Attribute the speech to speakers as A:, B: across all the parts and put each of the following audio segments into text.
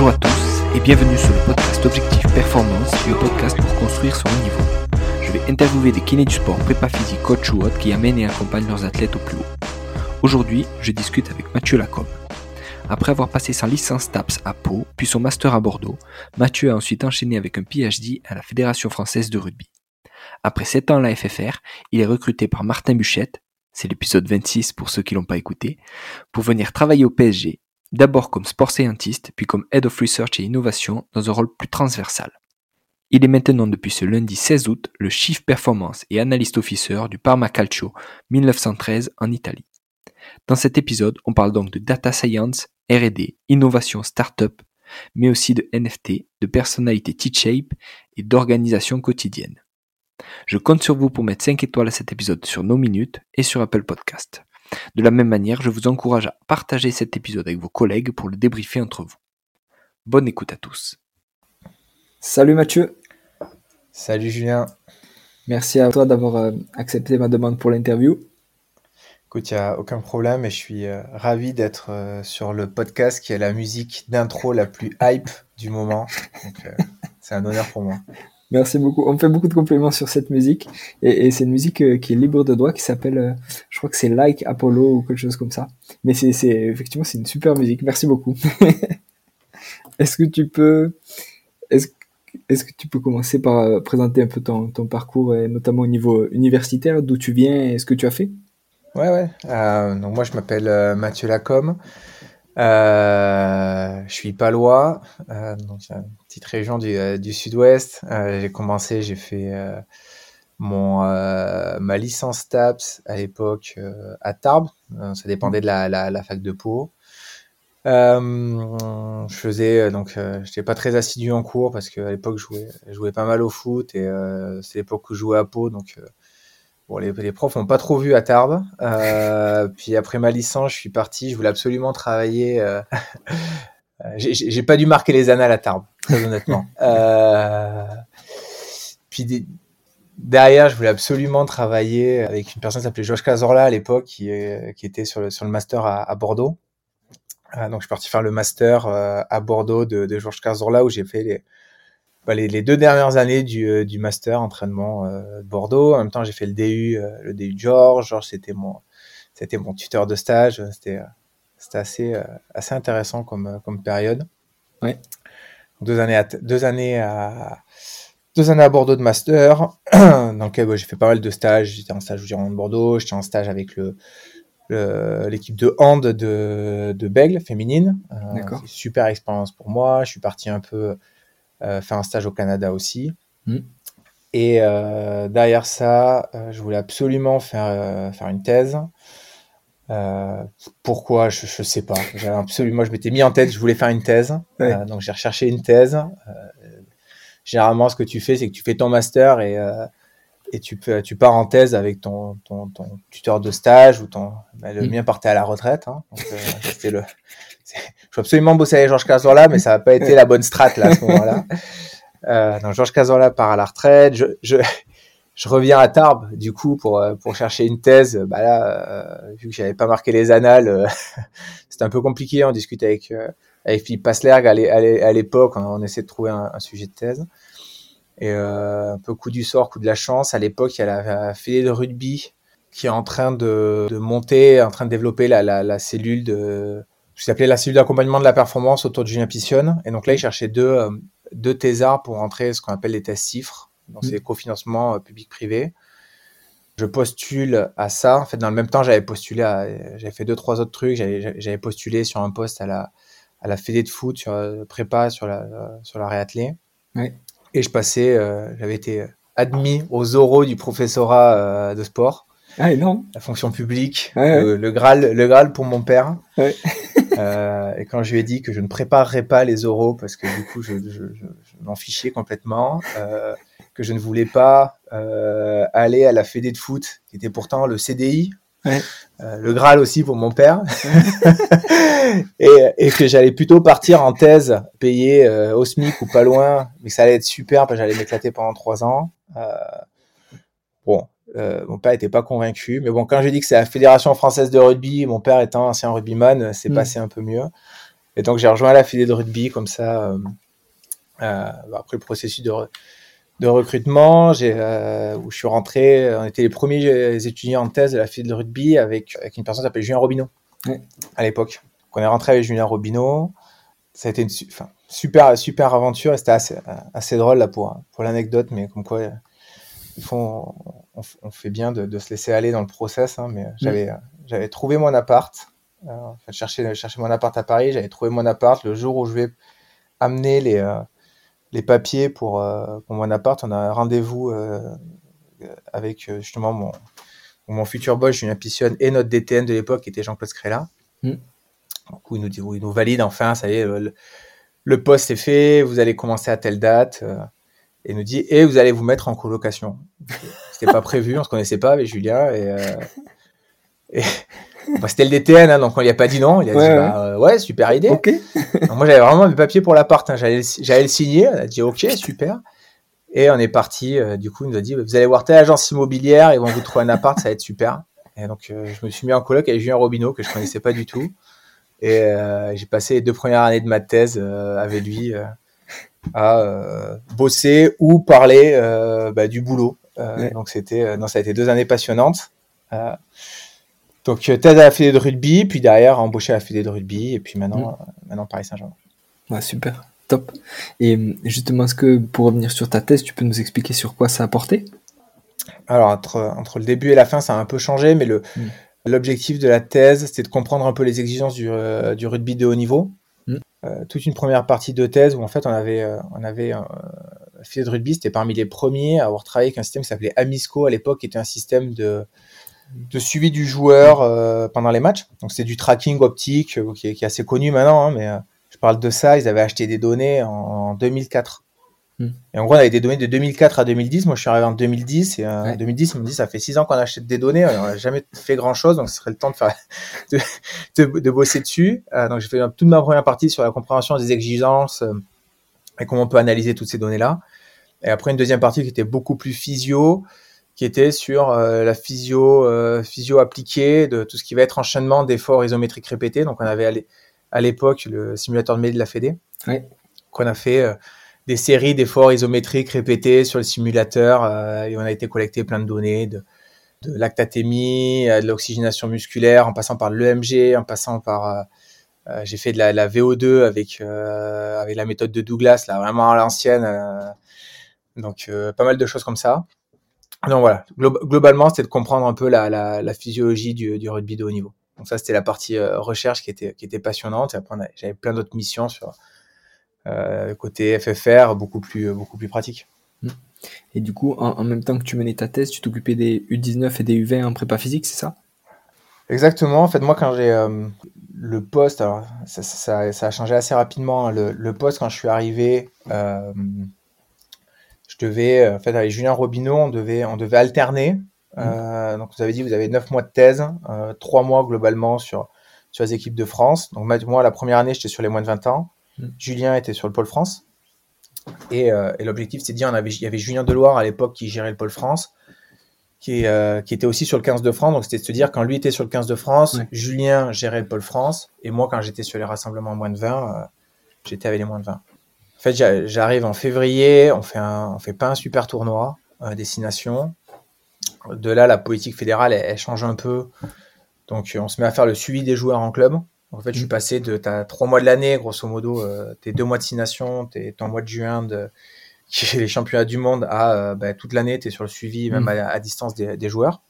A: Bonjour à tous et bienvenue sur le podcast Objectif Performance, le podcast pour construire son niveau. Je vais interviewer des kinés du sport, prépa physique, coach ou autres qui amènent et accompagnent leurs athlètes au plus haut. Aujourd'hui, je discute avec Mathieu Lacombe. Après avoir passé sa licence TAPS à Pau, puis son master à Bordeaux, Mathieu a ensuite enchaîné avec un PhD à la Fédération française de rugby. Après 7 ans à la FFR, il est recruté par Martin Buchette, c'est l'épisode 26 pour ceux qui l'ont pas écouté, pour venir travailler au PSG, d'abord comme sport scientist, puis comme Head of Research et Innovation dans un rôle plus transversal. Il est maintenant depuis ce lundi 16 août le Chief Performance et Analyst Officer du Parma Calcio 1913 en Italie. Dans cet épisode, on parle donc de data science, R&D, innovation startup, mais aussi de NFT, de personnalité T-shape et d'organisation quotidienne. Je compte sur vous pour mettre 5 étoiles à cet épisode sur nos minutes et sur Apple Podcast. De la même manière, je vous encourage à partager cet épisode avec vos collègues pour le débriefer entre vous. Bonne écoute à tous.
B: Salut Mathieu.
C: Salut Julien.
B: Merci à toi d'avoir euh, accepté ma demande pour l'interview.
C: Écoute, il n'y a aucun problème et je suis euh, ravi d'être euh, sur le podcast qui est la musique d'intro la plus hype du moment. c'est un honneur pour moi.
B: Merci beaucoup. On me fait beaucoup de compliments sur cette musique. Et, c'est une musique euh, qui est libre de droit, qui s'appelle, euh, je crois que c'est Like Apollo ou quelque chose comme ça. Mais c'est, effectivement, c'est une super musique. Merci beaucoup. est-ce que tu peux, est-ce, est-ce que tu peux commencer par euh, présenter un peu ton, ton parcours, et notamment au niveau universitaire, d'où tu viens et ce que tu as fait?
C: Ouais, ouais. donc moi, je m'appelle Mathieu Lacombe. Je suis palois, donc petite région du, euh, sud-ouest. Euh, j'ai commencé, j'ai fait euh, mon ma licence TAPS à l'époque à Tarbes. ça dépendait de la, fac de Pau. je faisais donc j'étais pas très assidu en cours parce qu'à l'époque je jouais, pas mal au foot et c'est l'époque où je jouais à Pau donc Bon, les, profs n'ont pas trop vu à Tarbes. Puis après ma licence, je suis parti. Je voulais absolument travailler. Euh, J'ai pas dû marquer les annales à Tarbes, très honnêtement. Euh, puis derrière, je voulais absolument travailler avec une personne qui s'appelait Josh Cazorla à l'époque, qui, qui, était sur le, sur le master à, à Bordeaux. Euh, donc je suis parti faire le master euh, à Bordeaux de, de Georges Cazorla où j'ai fait les, bah, les, les, deux dernières années du, euh, du master entraînement euh, de Bordeaux. En même temps, j'ai fait le DU, euh, le DU de Georges. Georges, c'était mon, c'était mon tuteur de stage. C'était, c'était assez, assez intéressant comme, comme période.
B: Ouais.
C: Deux années à, deux années à, deux années à Bordeaux de master, dans lequel bah, j'ai fait pas mal de stages. J'étais en stage au Giron de Bordeaux, j'étais en stage avec le, l'équipe de hand de, de Bègle féminine.
B: D'accord.
C: super expérience pour moi. Je suis parti un peu euh, faire un stage au Canada aussi.
B: Mm.
C: Et euh, derrière ça, euh, je voulais absolument faire, faire une thèse. Euh, pourquoi je, je sais pas. J'avais absolument, je m'étais mis en tête, je voulais faire une thèse.
B: Ouais.
C: Euh, donc j'ai recherché une thèse. Euh, généralement, ce que tu fais, c'est que tu fais ton master et et tu peux, tu pars en thèse avec ton ton, ton tuteur de stage ou ton. Bah, le
B: Mm.
C: mien partait à la retraite. Hein, donc le. Je veux absolument bosser avec Georges Cazorla, mais ça n'a pas été la bonne strat là à ce moment-là. Euh, donc Georges Cazorla part à la retraite. Je, je, je reviens à Tarbes du coup pour pour chercher une thèse. Bah là, euh, vu que j'avais pas marqué les annales, euh, c'était un peu compliqué. On discutait avec euh, avec Philippe Paslerg à l'é- à l'é- à l'époque. On, essayait de trouver un, sujet de thèse. Et euh, un peu coup du sort, coup de la chance. À l'époque, il y a la, la de rugby qui est en train de, de monter, en train de développer la, la, cellule de qui s'appelait la cellule d'accompagnement de la performance autour de Julien. Et donc là, ils cherchaient deux, euh, deux thésards pour entrer ce qu'on appelle les tests CIFRE. Donc c'est cofinancement euh, public-privé. Je postule à ça. En fait, dans le même temps, j'avais postulé à, j'avais fait deux, trois autres trucs. J'avais postulé sur un poste à la, à la fédé de foot, sur euh, prépa, sur la, euh, sur la réathlée. Et je passais, euh, j'avais été admis aux oraux du professorat euh, de sport
B: Ah, énorme.
C: la fonction publique,
B: ouais.
C: le, le graal, le graal pour mon père.
B: Ouais.
C: Euh, et quand je lui ai dit que je ne préparerais pas les oraux parce que du coup je, je, je, je m'en fichais complètement, euh, que je ne voulais pas euh, aller à la fédé de foot, qui était pourtant le CDI,
B: Ouais.
C: euh, le graal aussi pour mon père, et, et que j'allais plutôt partir en thèse, payé euh, au SMIC ou pas loin, mais que ça allait être super parce que j'allais m'éclater pendant trois ans. Bon, mon père était pas convaincu, mais bon, quand j'ai dit que c'est la Fédération française de rugby, mon père étant ancien rugbyman, c'est
B: Mm.
C: passé un peu mieux. Et donc j'ai rejoint la filière de rugby comme ça. Après le processus de, de recrutement, j'ai, euh, où je suis rentré, on était les premiers étudiants en thèse de la filière de rugby avec, avec une personne qui s'appelait Julien Robineau à l'époque. On est rentré avec Julien Robineau. Ça a été une super, super aventure et c'était assez, assez drôle là pour, pour l'anecdote, mais comme quoi il faut, on, fait bien de, de, se laisser aller dans le process. Hein, mais j'avais, j'avais trouvé mon appart. Euh, enfin, chercher, chercher mon appart à Paris. J'avais trouvé mon appart le jour où je vais amener les, euh, les papiers pour, euh, pour mon appart. On a un rendez-vous avec justement mon, mon futur boss, Julien Pissionne, et notre DTN de l'époque, qui était Jean-Claude Scrella. Mm. Donc, où il nous, dit, il nous valide enfin, ça y est, le, poste est fait, vous allez commencer à telle date. et nous dit, et vous allez vous mettre en colocation. C'était pas prévu, on se connaissait pas avec Julien. Et, et bah, c'était le DTN, hein, donc on lui a pas dit non. Il a dit bah, euh, ouais, super idée. moi j'avais vraiment mes papiers pour l'appart. Hein, J'allais le signer. On a dit ok, super. Et on est parti. Euh, du coup, il nous a dit vous allez voir telle agence immobilière, ils vont vous trouver un appart, ça va être super. Et donc euh, je me suis mis en coloc avec Julien Robineau que je connaissais pas du tout. Et j'ai passé les deux premières années de ma thèse avec lui à bosser ou parler bah, du boulot. Donc c'était, non, ça a été deux années passionnantes. Donc, euh, thèse à la Fédé de rugby, puis derrière, embauché à la Fédé de rugby, et puis maintenant, mm. euh, maintenant Paris Saint-Germain.
B: Ouais, super, top. Et euh, justement, est-ce que pour revenir sur ta thèse, tu peux nous expliquer sur quoi ça a porté?
C: Alors, entre, entre le début et la fin, ça a un peu changé, mais le, mm. l'objectif de la thèse, c'était de comprendre un peu les exigences du, du rugby de haut niveau. Mm. toute une première partie de thèse où en fait on avait, on avait de rugby, c'était parmi les premiers à avoir travaillé avec un système qui s'appelait Amisco à l'époque, qui était un système de de suivi du joueur euh, pendant les matchs. Donc c'est du tracking optique euh, qui, est, assez connu maintenant, hein, mais euh, je parle de ça. Ils avaient acheté des données en, 2004. Hmm. Et en gros, on avait des données de 2004 à 2010. Moi, je suis arrivé en 2010 et en 2010, ils me dit ça fait six ans qu'on achète des données, on n'a jamais fait grand chose, donc ce serait le temps de faire de, bosser dessus. donc j'ai fait toute ma première partie sur la compréhension des exigences et comment on peut analyser toutes ces données là. Et après une deuxième partie qui était beaucoup plus physio, qui était sur euh, la physio, euh, physio appliquée, de tout ce qui va être enchaînement d'efforts isométriques répétés. Donc, on avait à l'époque le simulateur de MED de la Fédé. Oui. Qu'on a fait euh, des séries d'efforts isométriques répétés sur le simulateur et on a été collecté plein de données de, de lactatémie, de l'oxygénation musculaire, en passant par l'EMG, en passant par j'ai fait de la, la VO2 avec avec la méthode de Douglas, là vraiment à l'ancienne. donc pas mal de choses comme ça. Donc voilà, globalement, c'était de comprendre un peu la, la, la physiologie du, du, rugby de haut niveau. Donc ça, c'était la partie euh, recherche qui était, qui était passionnante. Et après, j'avais plein d'autres missions sur euh, côté FFR, beaucoup plus, beaucoup plus pratique. Mmh.
B: Et du coup, en, même temps que tu menais ta thèse, tu t'occupais des U19 et des U20 en prépa physique, c'est ça?
C: Exactement. En fait, moi, quand j'ai euh, le poste, alors ça, ça, ça, a changé assez rapidement. Hein. Le, le poste, quand je suis arrivé, euh, devais, euh, en fait, avec Julien Robineau, on devait, on devait alterner. Mmh. Euh, donc, vous avez dit, vous avez neuf mois de thèse, euh, trois mois globalement sur, sur les équipes de France. Donc, moi, la première année, j'étais sur les moins de 20 ans. Mmh. Julien était sur le pôle France. Et, et l'objectif, c'est de dire, on avait, il y avait Julien Deloire à l'époque qui gérait le pôle France, qui, qui était aussi sur le 15 de France. Donc, c'était de se dire, quand lui était sur le 15 de France, Julien gérait le pôle France. Et moi, quand j'étais sur les rassemblements moins de 20, j'étais avec les moins de 20. En fait, j'arrive en février, on fait un, on fait pas un super tournoi à destination. De là, la politique fédérale, elle, change un peu. Donc, on se met à faire le suivi des joueurs en club. En fait, je suis mm. passé de ta trois mois de l'année, grosso modo, euh, tes deux mois de destination, tes ton mois de juin de qui est les championnats du monde à euh, bah, toute l'année, tu es sur le suivi, même mm. à, distance des, des, joueurs.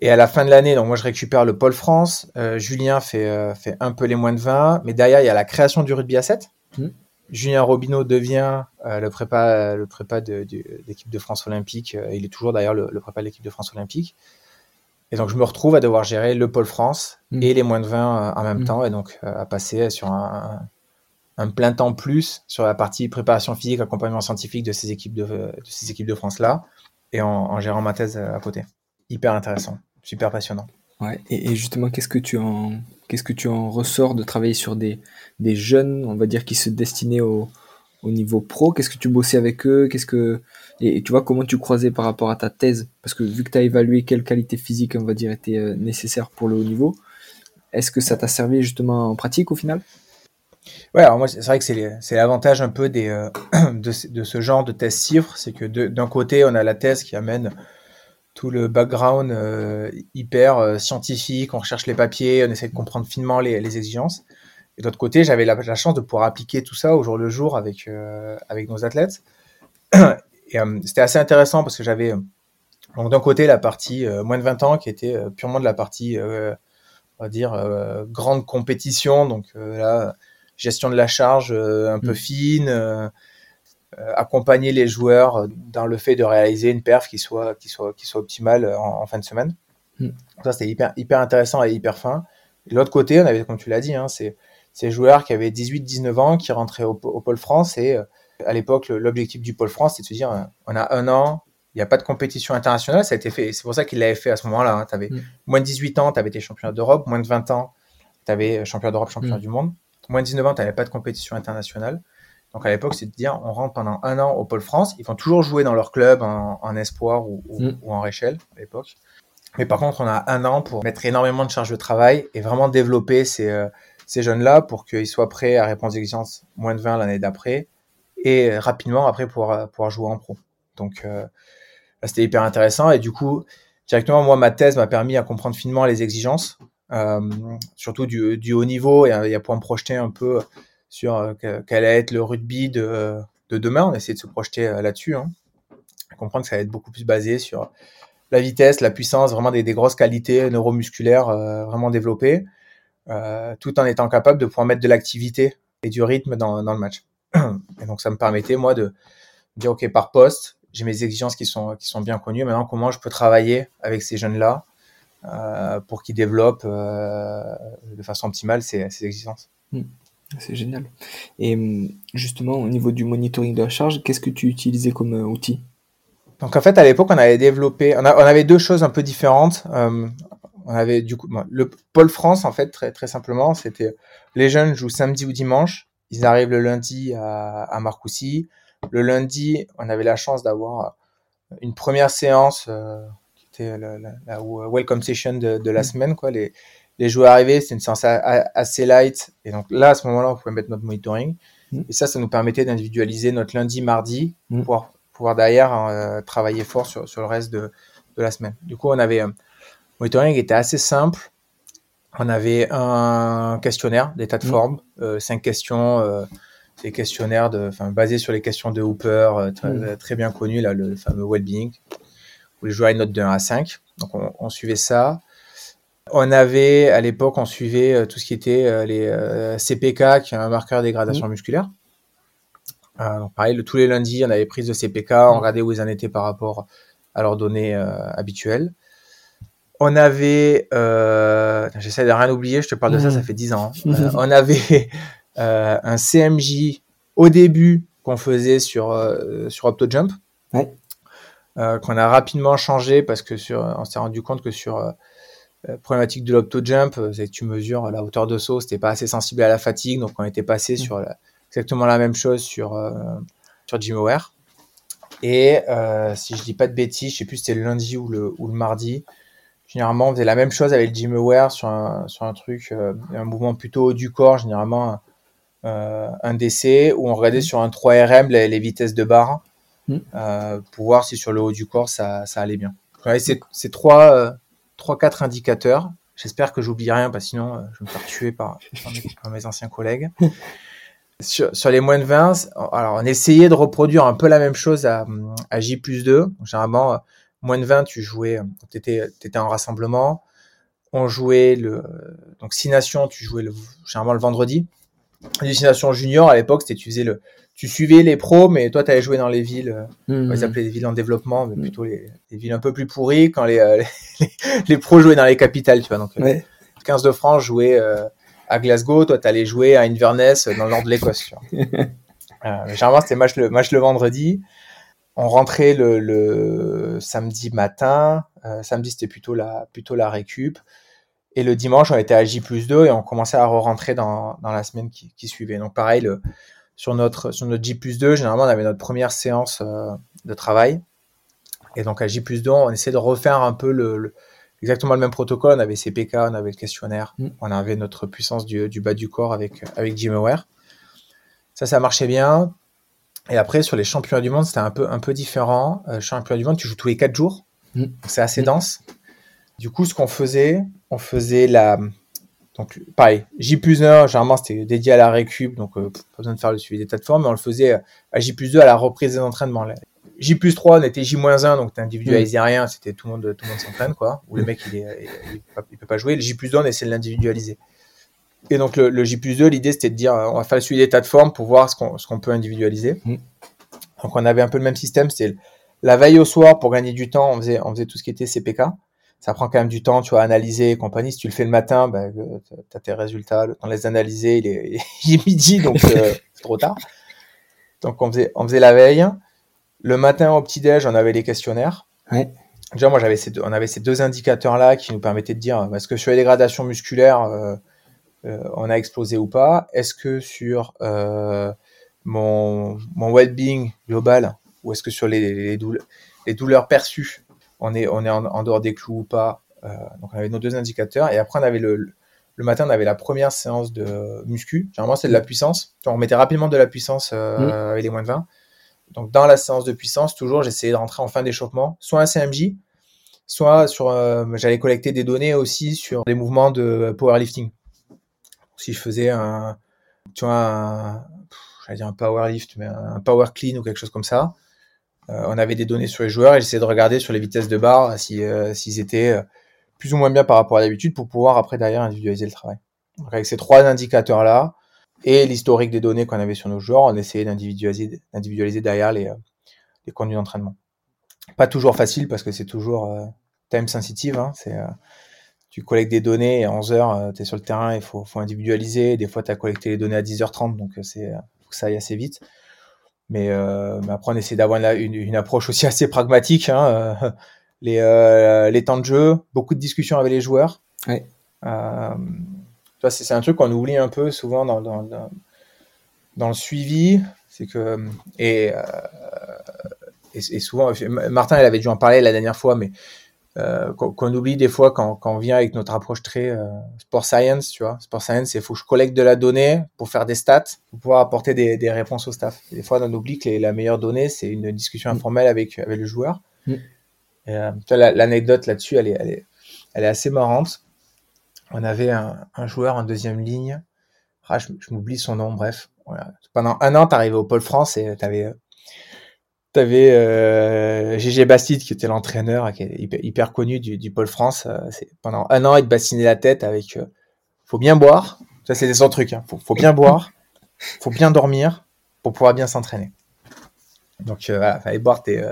C: Et à la fin de l'année, donc moi je récupère le pôle France, euh, Julien fait, euh, fait un peu les moins de 20, mais derrière il y a la création du rugby à 7. Hmm. Julien Robineau devient euh, le prépa, le prépa de, l'équipe de France olympique. Euh, il est toujours d'ailleurs le, prépa de l'équipe de France olympique. Et donc je me retrouve à devoir gérer le pôle France hmm. et les moins de 20 euh, en même hmm. temps, et donc à passer sur un, un, plein temps plus sur la partie préparation physique, accompagnement scientifique de ces équipes de, de ces équipes de France là, et en, en gérant ma thèse à côté. Hyper intéressant, super passionnant.
B: Ouais, et, justement, qu'est-ce que tu en qu'est-ce que tu en ressors de travailler sur des, jeunes, on va dire, qui se destinaient au, au niveau pro? Qu'est-ce que tu bossais avec eux? Qu'est-ce que et, tu vois comment tu croisais par rapport à ta thèse? Parce que vu que tu as évalué quelle qualité physique, on va dire, était euh, nécessaire pour le haut niveau, est-ce que ça t'a servi justement en pratique au final?
C: Ouais, alors moi, c'est vrai que c'est l'avantage un peu euh, de, de, ce genre de test cifre, c'est que d'un côté, on a la thèse qui amène tout le background euh, hyper euh, scientifique, on recherche les papiers, on essaie de comprendre finement les, les exigences. Et d'autre côté, j'avais la, la, chance de pouvoir appliquer tout ça au jour le jour avec, avec nos athlètes. Et c'était assez intéressant parce que j'avais donc d'un côté la partie moins de 20 ans qui était purement de la partie, on va dire, grande compétition. Donc là, gestion de la charge euh, un peu mm. fine, euh, euh, accompagner les joueurs dans le fait de réaliser une perf qui soit, qui soit, qui soit optimale en, fin de semaine. Mm. Ça, c'était hyper, hyper intéressant et hyper fin. De l'autre côté, on avait, comme tu l'as dit, hein, c'est ces joueurs qui avaient 18-19 ans, qui rentraient au, Pôle France. Et à l'époque, l'objectif du Pôle France, c'est de se dire, on a un an, il n'y a pas de compétition internationale. Ça a été fait. C'est pour ça qu'il l'avait fait à ce moment-là. Hein. Tu avais mm. moins de 18 ans, tu avais été champion d'Europe. Moins de 20 ans, tu avais champion d'Europe, champion du monde moins de 19 ans, tu n'avais pas de compétition internationale. Donc à l'époque, c'est de dire, on rentre pendant un an au Pôle France. Ils vont toujours jouer dans leur club en, espoir ou, mm. en réchelle à l'époque. Mais par contre, on a un an pour mettre énormément de charge de travail et vraiment développer ces, euh, ces jeunes-là pour qu'ils soient prêts à répondre aux exigences moins de 20 l'année d'après et rapidement après pouvoir, pouvoir jouer en pro. Donc euh, c'était hyper intéressant et du coup, directement, moi, ma thèse m'a permis à comprendre finement les exigences euh, surtout du, du, haut niveau, et, et pour me projeter un peu sur euh, quel va être le rugby de, de demain. On essaie de se projeter euh, là-dessus, hein. comprendre que ça va être beaucoup plus basé sur la vitesse, la puissance, vraiment des, grosses qualités neuromusculaires euh, vraiment développées, tout en étant capable de pouvoir mettre de l'activité et du rythme dans, le match. Et donc ça me permettait moi de dire ok par poste, j'ai mes exigences qui sont qui sont bien connues. Maintenant comment je peux travailler avec ces jeunes là pour qu'ils développent de façon optimale ces, ces exigences?
B: C'est génial. Et hum, justement, au niveau du monitoring de la charge, qu'est-ce que tu utilisais comme euh, outil?
C: Donc en fait, à l'époque, on avait développé, on, avait deux choses un peu différentes. on avait du coup le pôle France, en fait, très très simplement, c'était les jeunes jouent samedi ou dimanche. Ils arrivent le lundi à, à Marcoussis. Le lundi, on avait la chance d'avoir une première séance la, welcome session de, la mm. semaine. Quoi. Les, les joueurs arrivés, c'était une séance assez light. Et donc là, à ce moment-là, on pouvait mettre notre monitoring. Mm. Et ça, ça nous permettait d'individualiser notre lundi, mardi, pour mm. pouvoir, pouvoir derrière euh, travailler fort sur, sur le reste de, de la semaine. Du coup, on avait un monitoring qui était assez simple. On avait un questionnaire d'état de forme, euh, cinq questions, euh, des questionnaires de, basés sur les questions de Hooper, euh, très, très, bien connu, là, le fameux well-being où les joueurs une note de 1 à 5. Donc on, on suivait ça. On avait, à l'époque, on suivait euh, tout ce qui était euh, les euh, CPK, qui est un marqueur de dégradation mmh. musculaire. donc pareil, le, tous les lundis, on avait prise de CPK, on mmh. regardait où ils en étaient par rapport à leurs données habituelles. On avait, j'essaie de rien oublier, je te parle de ça, mmh. ça fait 10 ans. Hein. on avait un CMJ au début qu'on faisait sur, sur OptoJump. Ouais. Euh, qu'on a rapidement changé parce que sur, on s'est rendu compte que sur problématique de l'opto-jump, c'est que tu mesures la hauteur de saut, c'était pas assez sensible à la fatigue, donc on était passé mmh. sur exactement la même chose sur, euh, sur GymAware. Et euh, si je dis pas de bêtises, je sais plus si c'était le lundi ou le, ou le mardi, généralement on faisait la même chose avec le GymAware sur un, sur un truc, un mouvement plutôt haut du corps, généralement un DC, où on regardait mmh. sur un 3RM les, les vitesses de barre Mm. Euh, pour voir si sur le haut du corps ça, ça allait bien. c'est trois, euh, trois, quatre indicateurs. J'espère que j'oublie rien, parce que sinon euh, je vais me faire tuer par, par, mes, anciens collègues. sur, sur, les moins de 20, alors on essayait de reproduire un peu la même chose à, à J plus 2. Généralement, moins de 20, tu jouais, tu étais, étais, en rassemblement. On jouait le, donc 6 nations, tu jouais le, généralement le vendredi. Destination junior, à l'époque, c'était tu faisais le, tu suivais les pros, mais toi, tu allais jouer dans les villes, mmh. ils appelaient les villes en développement, mais mmh. plutôt les, les, villes un peu plus pourries, quand les, euh, les, les, pros jouaient dans les capitales, tu vois. Donc, ouais. 15 de France jouait euh, à Glasgow, toi, tu allais jouer à Inverness dans le nord de l'Écosse. euh, généralement, c'était match le, match le vendredi. On rentrait le, le samedi matin. Euh, samedi, c'était plutôt la, plutôt la récup. Et le dimanche, on était à J plus 2 et on commençait à re-rentrer dans, dans la semaine qui, qui suivait. Donc, pareil, le, sur notre, sur notre J plus 2, généralement, on avait notre première séance euh, de travail. Et donc, à J plus 2, on essaie de refaire un peu le, exactement le même protocole. On avait CPK, on avait le questionnaire,
B: Mm.
C: on avait notre puissance du, du bas du corps avec, avec GymAware. Ça, ça marchait bien. Et après, sur les championnats du monde, c'était un peu, un peu différent. Euh, championnat du monde, tu joues tous les 4 jours.
B: Mm.
C: C'est assez
B: Mm.
C: dense. Du coup, ce qu'on faisait, on faisait la. Donc, pareil, J plus 1, généralement, c'était dédié à la récup, donc euh, pas besoin de faire le suivi des tas de formes, mais on le faisait euh, à J plus 2 à la reprise des entraînements. Là. J plus 3, on était J moins 1, donc t'individualisais rien, c'était tout le monde, tout le monde s'entraîne, quoi. Ou le mec, il, est, il, il peut pas- jouer. Le J plus 2, on essaie de l'individualiser. Et donc, le, le J plus 2, l'idée, c'était de dire, euh, on va faire le suivi des tas de formes pour voir ce qu'on qu'on peut individualiser.
B: Mm.
C: Donc, on avait un peu le même système, c'était la veille au soir, pour gagner du temps, on faisait, on faisait tout ce qui était CPK. Ça prend quand même du temps, tu vois, analyser et compagnie. Si tu le fais le matin, bah, tu as tes résultats, le temps de les analyser, il est, il est midi, donc euh, c'est trop tard. Donc, on faisait, on faisait la veille. Le matin, au petit-déj, on avait les questionnaires.
B: Ouais.
C: Déjà, moi, j'avais ces deux, on avait ces deux indicateurs-là qui nous permettaient de dire, est-ce que sur les dégradations musculaires, euh, euh, on a explosé ou pas? Est-ce que sur euh, mon, mon well-being global, ou est-ce que sur les, les, douleurs, les douleurs perçues, on est, on est en, en dehors des clous ou pas Euh, Donc, on avait nos deux indicateurs. Et après, on avait le, le matin, on avait la première séance de muscu. Généralement, c'est de la puissance. On remettait rapidement de la puissance euh,
B: Mm.
C: avec les moins de 20. Donc, dans la séance de puissance, toujours, j'essayais de rentrer en fin d'échauffement, soit un CMJ, soit sur, euh, j'allais collecter des données aussi sur des mouvements de powerlifting. Si je faisais un, tu vois, un, j'allais dire un powerlift, mais un power clean ou quelque chose comme ça, on avait des données sur les joueurs et j'essayais de regarder sur les vitesses de barre si, euh, s'ils étaient euh, plus ou moins bien par rapport à d'habitude pour pouvoir après derrière individualiser le travail. Donc, avec ces trois indicateurs-là, et l'historique des données qu'on avait sur nos joueurs, on essayait d'individualiser, d'individualiser derrière les, euh, les contenus d'entraînement. Pas toujours facile parce que c'est toujours euh, time sensitive. Hein, c'est, euh, tu collectes des données et en 11 heures, tu es sur le terrain, il faut, faut individualiser. Des fois, tu as collecté les données à 10h30, donc euh, c'est faut que ça aille assez vite. Mais, euh, mais après, on essaie d'avoir une, approche aussi assez pragmatique. Hein, euh, les, euh, les temps de jeu, beaucoup de discussions avec les joueurs. C'est un truc qu'on oublie un peu souvent dans, dans, dans, dans le suivi. C'est que, et, et, et, souvent, Martin, elle avait dû en parler la dernière fois, mais euh, qu'on oublie des fois quand, quand, on vient avec notre approche très euh, sport science, tu vois. Sport science, c'est faut que je collecte de la donnée pour faire des stats, pour pouvoir apporter des, des réponses au staff. Et des fois, on oublie que les, la meilleure donnée, c'est une discussion informelle avec, avec le joueur.
B: Mm.
C: L'anecdote la, là-dessus, elle est, elle, est, elle est assez marrante. On avait un, un joueur en deuxième ligne. Ah, je, je m'oublie son nom, bref. Voilà. Pendant un an, t'arrivais au Pôle France et t'avais T'avais euh, GG Bastide qui était l'entraîneur, hyper, connu du, du, Pôle France. Euh, pendant un an, il te bassinait la tête avec euh, faut bien boire. Ça, c'était son truc. Hein. Faut, bien boire, faut bien dormir pour pouvoir bien s'entraîner. Donc, euh, voilà, fallait boire tes,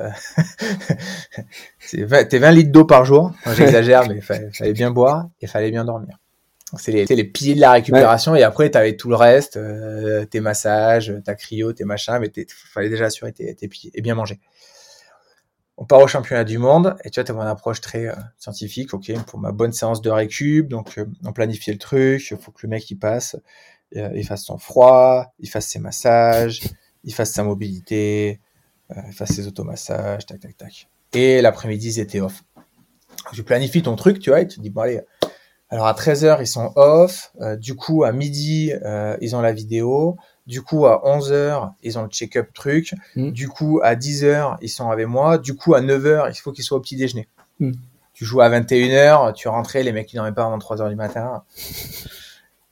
C: 20, tes 20 litres d'eau par jour. J'exagère, mais fallait, fallait bien boire et fallait bien dormir. C'est les, les, piliers de la récupération ouais. et après tu avais tout le reste, euh, tes massages, ta cryo, tes machins, mais il fallait déjà assurer tes, tes piliers et bien manger. On part au championnat du monde et tu vois, tu une approche très euh, scientifique. Ok, pour ma bonne séance de récup, donc euh, on planifie le truc, il faut que le mec il passe, euh, il fasse son froid, il fasse ses massages, il fasse sa mobilité, il fasse ses automassages, tac tac tac. Et l'après-midi ils étaient off. Tu planifies ton truc, tu vois, et tu te dis bon allez. Alors à 13h, ils sont off. Euh, du coup, à midi, euh, ils ont la vidéo. Du coup, à 11h, ils ont le check-up truc.
B: Mm.
C: Du coup, à 10h, ils sont avec moi. Du coup, à 9h, il faut qu'ils soient au petit déjeuner.
B: Mm.
C: Tu joues à 21h, tu rentrais, les mecs, ils dormaient pas avant 3h du matin.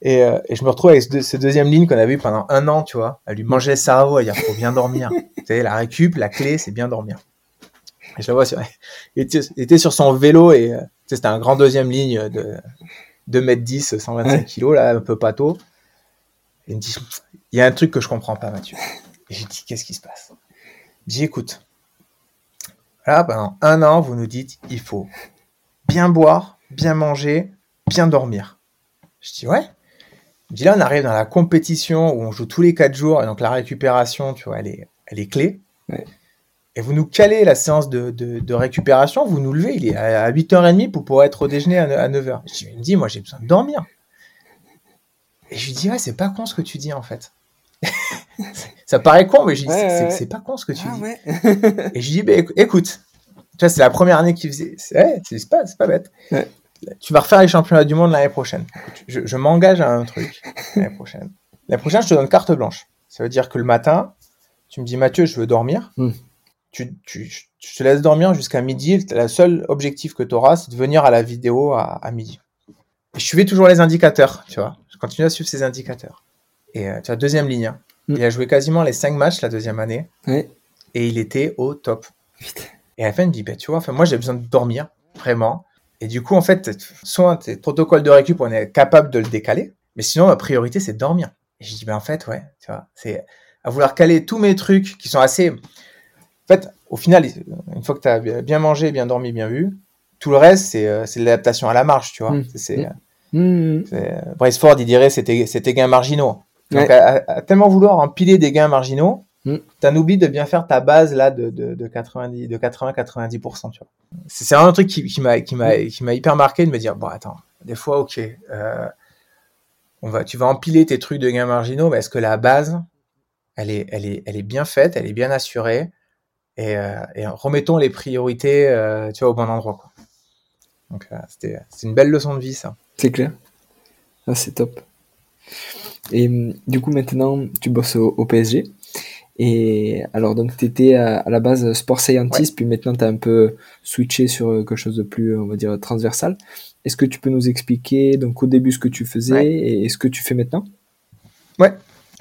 C: Et, euh, et, je me retrouve avec ce, ce deuxième ligne qu'on a vu pendant un an, tu vois, à lui manger le cerveau, à dire faut bien dormir. tu sais, la récup, la clé, c'est bien dormir. Et je le vois sur, il était, il était sur son vélo et euh, c'était un grand deuxième ligne de 2 mètres 10, 125
B: Ouais.
C: kilos, là, un peu pâteau. Et il me dit, il y a un truc que je comprends pas, Mathieu. Et j'ai dit, qu'est-ce qui se passe? Il dit, écoute, là, pendant un an, vous nous dites, il faut bien boire, bien manger, bien dormir. Je dis, ouais. Il dit, là, on arrive dans la compétition où on joue tous les quatre jours, et donc la récupération, tu vois, elle est, elle est clé.
B: Ouais.
C: Et vous nous calez la séance de, de, de, récupération, vous nous levez, il est à 8h30 pour pouvoir être au déjeuner à 9h. Je me dis, moi j'ai besoin de dormir. Et je lui dis, ouais, c'est pas con ce que tu dis en fait. ça paraît con, mais je dis,
B: Ouais,
C: c'est
B: ouais.
C: c'est pas con ce que tu
B: Ah
C: dis.
B: ouais.
C: Et je lui dis, bah, éc- écoute, Tu vois, c'est la première année qu'il faisait. C'est pas, c'est pas bête. Tu vas refaire les championnats du monde l'année prochaine. Je, je m'engage à un truc l'année prochaine. L'année prochaine, je te donne carte blanche. Ça veut dire que le matin, tu me dis Mathieu, je veux dormir.
B: Mm.
C: Tu, tu, je te laisse dormir jusqu'à midi. Le seul objectif que tu auras, c'est de venir à la vidéo à, à midi. Et je suivais toujours les indicateurs, tu vois. Je continue à suivre ces indicateurs. Et euh, tu vois, deuxième ligne. hein.
B: Mm.
C: Il a joué quasiment les cinq matchs la deuxième année et il était au top.
B: Putain.
C: Et à la fin, il me dit, bah, tu vois, enfin, moi, j'ai besoin de dormir, vraiment. Et du coup, en fait, soit tes protocoles de récup, on est capable de le décaler, mais sinon, ma priorité, c'est de dormir. Et je dis, ben, en fait, ouais, tu vois, c'est à vouloir caler tous mes trucs qui sont assez. En fait, au final, une fois que tu as bien mangé, bien dormi, bien vu, tout le reste, c'est euh, de l'adaptation à la marche, tu vois.
B: Mm.
C: C'est- C'est,
B: Mmh.
C: euh, Bryce Ford, il dirait c'était c'était gains marginaux. Donc,
B: Ouais.
C: à, tellement vouloir empiler des gains marginaux,
B: Mm.
C: t'en oublies de bien faire ta base là de, de, de 90, de 80-90%, tu vois. C'est c'est vraiment un truc qui, qui m'a qui m'a qui m'a hyper marqué de me dire bon attends, des fois ok, euh, on va tu vas empiler tes trucs de gains marginaux, mais est-ce que la base elle est elle est elle est bien faite, elle est bien assurée? Et, euh, et remettons les priorités euh, tu vois au bon endroit quoi. Donc euh, c'était c'est une belle leçon de vie ça.
B: C'est clair. Ah, c'est top. Et hum, du coup, maintenant, tu bosses au, au PSG. Et alors, donc, tu étais à, à la base sport scientist, puis maintenant, tu as un peu switché sur quelque chose de plus, on va dire, transversal. Est-ce que tu peux nous expliquer, donc, au début, ce que tu faisais
C: Ouais.
B: et, et ce que tu fais maintenant?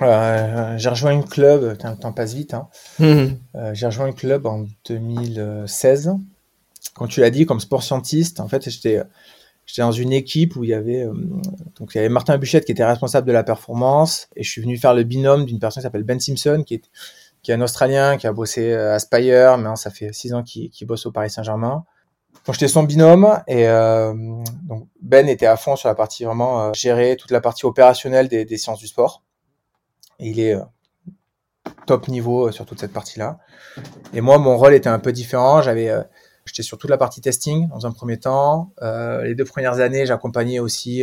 C: Euh, j'ai rejoint une club, le temps passe vite. Hein. Euh, j'ai rejoint une club en 2016. Quand tu l'as dit, comme sport scientiste, en fait, j'étais dans une équipe où il y avait euh, donc il y avait Martin Buchette qui était responsable de la performance et je suis venu faire le binôme d'une personne qui s'appelle Ben Simpson qui est qui est un Australien qui a bossé euh, à Spire, maintenant ça fait six ans qu'il qu'il bosse au Paris Saint-Germain. Donc j'étais son binôme et euh, donc Ben était à fond sur la partie vraiment euh, gérer toute la partie opérationnelle des, des sciences du sport. Il est euh, top niveau euh, sur toute cette partie-là. Et moi, mon rôle était un peu différent. J'avais, euh, j'étais sur toute la partie testing dans un premier temps. Les deux premières années, j'accompagnais aussi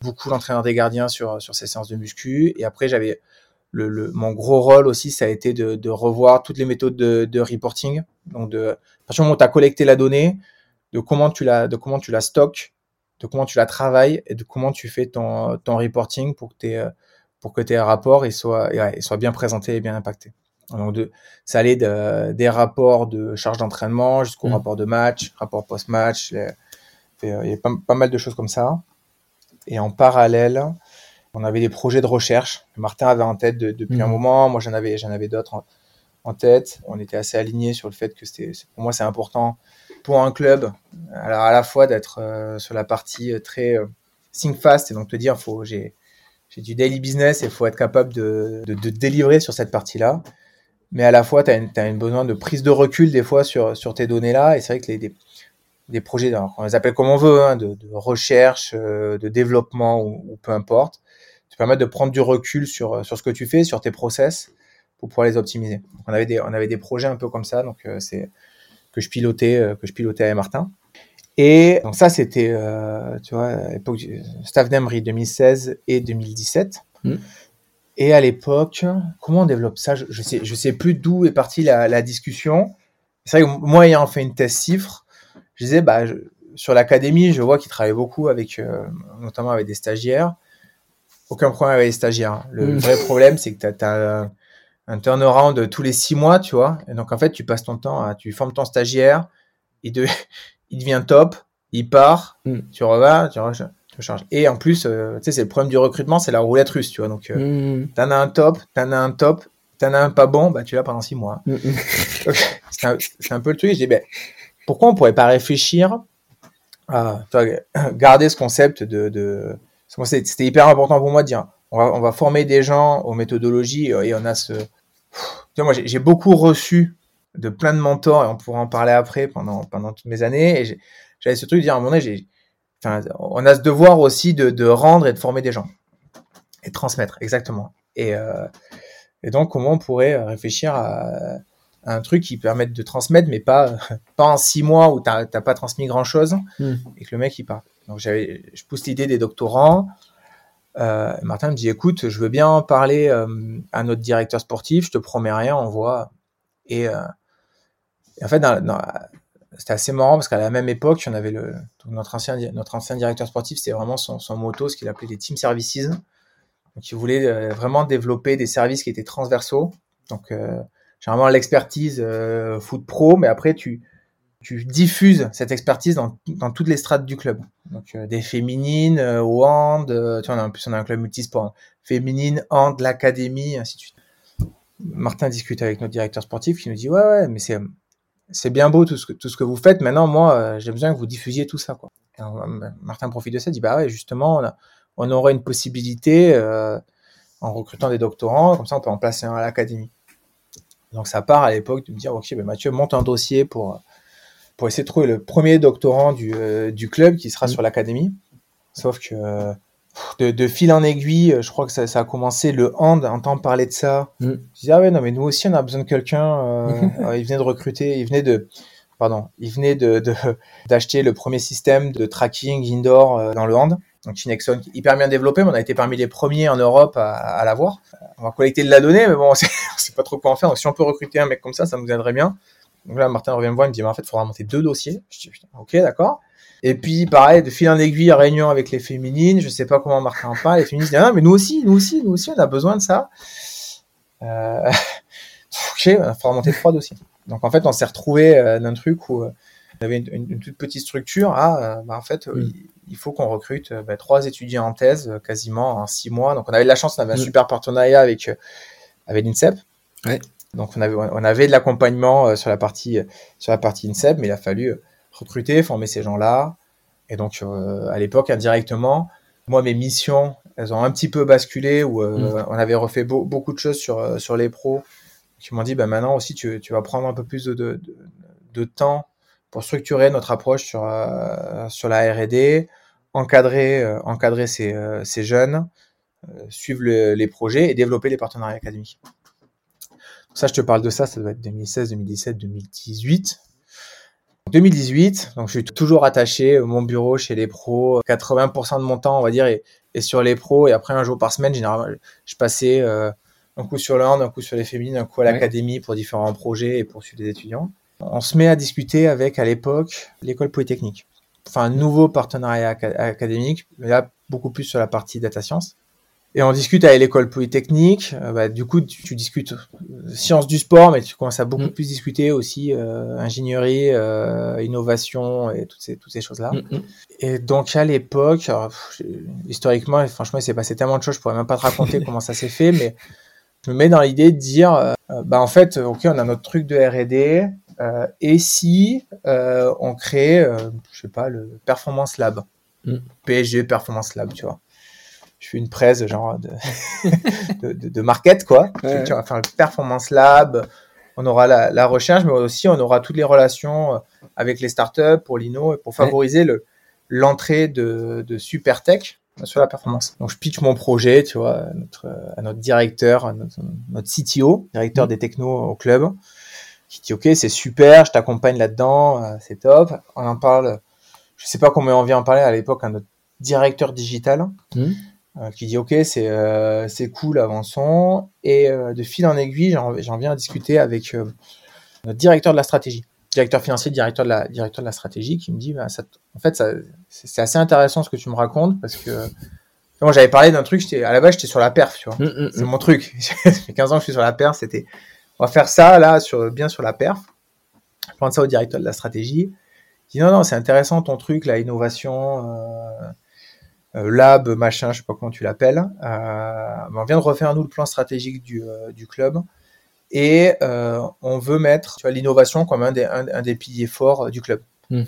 C: beaucoup l'entraîneur des gardiens sur sur ces séances de muscu. Et après, j'avais le, le, mon gros rôle aussi, ça a été de, revoir toutes les méthodes de, reporting. Donc, de, à partir moment où tu as collecté la donnée, de comment tu la, de comment tu la stockes, de comment tu la travailles et de comment tu fais ton, ton reporting pour que tes, pour que tes rapports ils soient, ouais, ils soient bien présentés et bien impactés. Donc, de, ça allait de, des rapports de charge d'entraînement jusqu'au
B: Mm.
C: rapport de match, rapport post-match. les- et, euh, Il y a pas, pas mal de choses comme ça. Et en parallèle, on avait des projets de recherche. Martin avait en tête de- depuis un moment. Moi, j'en avais, j'en avais d'autres en, en tête. On était assez alignés sur le fait que c'était, c'est- pour moi, c'est important pour un club, alors à la fois d'être euh, sur la partie euh, très euh, think fast et donc te dire, faut, j'ai, j'ai du daily business et il faut être capable de, de, de délivrer sur cette partie-là. Mais à la fois, tu as une, besoin de prise de recul des fois sur, sur tes données-là. Et c'est vrai que les, des, des projets, alors, on les appelle comme on veut, hein, de, de recherche, euh, de développement ou, ou peu importe, te permettent de prendre du recul sur, sur ce que tu fais, sur tes process pour pouvoir les optimiser. On avait des, on avait des projets un peu comme ça, donc euh, c'est que je pilotais, euh, que je pilotais avec Martin. Et donc ça, c'était, euh, tu vois, à l'époque du staff d'Emery 2016 et 2017.
B: Mm.
C: Et à l'époque, comment on développe ça? Je, je sais, je sais plus d'où est partie la, la discussion. C'est vrai que moi, ayant fait une thèse cifre, je disais, bah, je- sur l'académie, je vois qu'ils travaillent beaucoup avec, euh, notamment avec des stagiaires. Aucun problème avec les stagiaires. Le
B: Mm.
C: vrai problème, c'est que tu as, un turnaround tous les six mois, tu vois. Et donc, en fait, tu passes ton temps à, tu formes ton stagiaire, il, de, il devient top, il part,
B: Mm.
C: tu revas, tu, re- tu recharges. Et en plus, euh, tu sais, c'est le problème du recrutement, c'est la roulette russe, tu vois. Donc, euh,
B: Mmh,
C: t'en as un top, t'en as un top, t'en as un pas bon, bah, tu l'as pendant six mois. c'est un, peu le truc. Je dis, ben, pourquoi on pourrait pas réfléchir à garder ce concept de, c'était hyper important pour moi de dire, on va, on va former des gens aux méthodologies euh, et on a ce, tu vois, moi, j'ai beaucoup reçu de plein de mentors et on pourra en parler après pendant, pendant toutes mes années et j'avais ce truc de dire à un moment donné, j'ai, enfin, on a ce devoir aussi de, de rendre et de former des gens et de transmettre, exactement. Et, euh, et donc, comment on pourrait réfléchir à, à un truc qui permette de transmettre, mais pas, pas en six mois où t'as t'as pas transmis grand chose
B: Mm.
C: et que le mec il part. Donc, j'avais, je pousse l'idée des doctorants. Euh, Martin me dit, écoute, je veux bien en parler euh, à notre directeur sportif, je te promets rien, on voit. Et, euh, et en fait, c'était assez marrant parce qu'à la même époque, on avait notre, ancien, directeur sportif, c'était vraiment son, son moto, ce qu'il appelait les team services. Donc, il voulait euh, vraiment développer des services qui étaient transversaux. Donc, euh, généralement, l'expertise euh, foot pro, mais après, tu, tu diffuses cette expertise dans, toutes les strates du club. Donc, euh, des féminines, au hand, tu vois, en plus, on a un club multisport. Hein. Féminine, hand, l'académie, ainsi de suite. Martin discute avec notre directeur sportif qui nous dit, ouais, ouais, mais c'est c'est bien beau tout ce que tout ce que vous faites. Maintenant, moi, euh, j'ai besoin que vous diffusiez tout ça, quoi. Alors, Martin profite de ça, dit bah ouais, justement, on, on aurait une possibilité euh, en recrutant des doctorants, comme ça, on peut en placer un à l'académie. Donc ça part à l'époque de me dire ok, ben Mathieu monte un dossier pour pour essayer de trouver le premier doctorant du, euh, du club qui sera mmh. sur l'académie. Sauf que de, de, fil en aiguille, je crois que ça, ça a commencé le hand, entendre parler de ça. Mm. Je disais, ah ouais, non, mais nous aussi, on a besoin de quelqu'un. Euh, il venait de recruter, il venait de, pardon, il venait de, d'acheter le premier système de tracking indoor euh, dans le hand. Donc Kinexon, hyper bien développé, mais on a été parmi les premiers en Europe à, à l'avoir. On va collecter de la donnée, mais bon, on sait, sait pas trop quoi en faire. Donc si on peut recruter un mec comme ça, ça nous aiderait bien. Donc là, Martin revient me voir, il me dit, mais en fait, il faudra monter deux dossiers. Je dis, ok, d'accord. Et puis, pareil, de fil en aiguille, réunion avec les féminines. Je sais pas comment Martin en parle. Les féminines disent, ah, mais nous aussi, nous aussi, nous aussi, on a besoin de ça. Euh... ok, il faudra monter trois dossiers. Donc, en fait, on s'est retrouvé euh, d'un truc où euh, on avait une, une, toute petite structure. Ah, bah, en fait, mm. il, faut qu'on recrute bah, trois étudiants en thèse quasiment en six mois. Donc, on avait de la chance, on avait un mm. super partenariat avec, avec l'INSEP.
B: Ouais.
C: Donc, on avait, on avait de l'accompagnement sur la partie, sur la partie INSEP, mais il a fallu recruter, former ces gens-là. Et donc, euh, à l'époque, indirectement, moi, mes missions, elles ont un petit peu basculé où euh, mm. on avait refait beaucoup de choses sur, euh, sur les pros qui m'ont dit, bah, maintenant aussi, tu, tu vas prendre un peu plus de, de, de, temps pour structurer notre approche sur, sur la R&D, encadrer, encadrer ces, ces jeunes, suivre les projets et développer les partenariats académiques. Ça, je te parle de ça, ça doit être 2016, 2017, 2018. 2018, donc je suis toujours attaché mon bureau chez les pros. 80% de mon temps, on va dire, est, sur les pros. Et après, un jour par semaine, généralement, je passais euh, un coup sur l'Inde, un coup sur les féminines, un coup à l'académie pour différents projets et pour suivre des étudiants. On se met à discuter avec, à l'époque, l'école polytechnique. Enfin, un nouveau partenariat académique, mais là, beaucoup plus sur la partie data science. Et on discute avec l'école polytechnique. Euh, bah, du coup, tu, tu, discutes euh, sciences du sport, mais tu commences à beaucoup mm. plus discuter aussi euh, ingénierie, euh, innovation et toutes ces, toutes ces choses-là. Mm, mm. Et donc, à l'époque, historiquement, franchement, il s'est passé tellement de choses, je pourrais même pas te raconter comment ça s'est fait, mais je me mets dans l'idée de dire, bah, en fait, ok, on a notre truc de R&D, et si on crée, je sais pas, le Performance Lab, PSG Performance Lab, tu vois je fais une presse genre de, de, de, de, market quoi. Ouais. Tu vas faire le performance lab, on aura la, la, recherche, mais aussi on aura toutes les relations euh, avec les startups pour l'INO et pour favoriser le l'entrée de, de super tech sur la performance. Donc je pitch mon projet, tu vois, à notre, à notre directeur, à notre, notre CTO, directeur mmh. des technos au club, qui dit ok c'est super, je t'accompagne là-dedans, euh, c'est top. On en parle, je sais pas comment on vient en parler à l'époque à notre directeur digital. Mmh. Euh, qui dit ok c'est euh, c'est cool avançons. Et euh, de fil en aiguille j'en viens à discuter avec notre directeur de la stratégie. Directeur financier directeur de la directeur de la stratégie qui me dit bah, ça, en fait c'est assez intéressant ce que tu me racontes parce que moi j'avais parlé d'un truc j'étais à la base j'étais sur la perf tu vois. Mm, mm, c'est mm. mon truc. Ça fait 15 ans que je suis sur la perf c'était on va faire ça là sur bien sur la perf. Je prends ça au directeur de la stratégie. Il dit non non c'est intéressant ton truc la innovation lab, machin, je sais pas comment tu l'appelles. Euh, on vient de refaire nous le plan stratégique du, euh, du club et on veut mettre l'innovation comme un des, un, des piliers forts du club. Mm.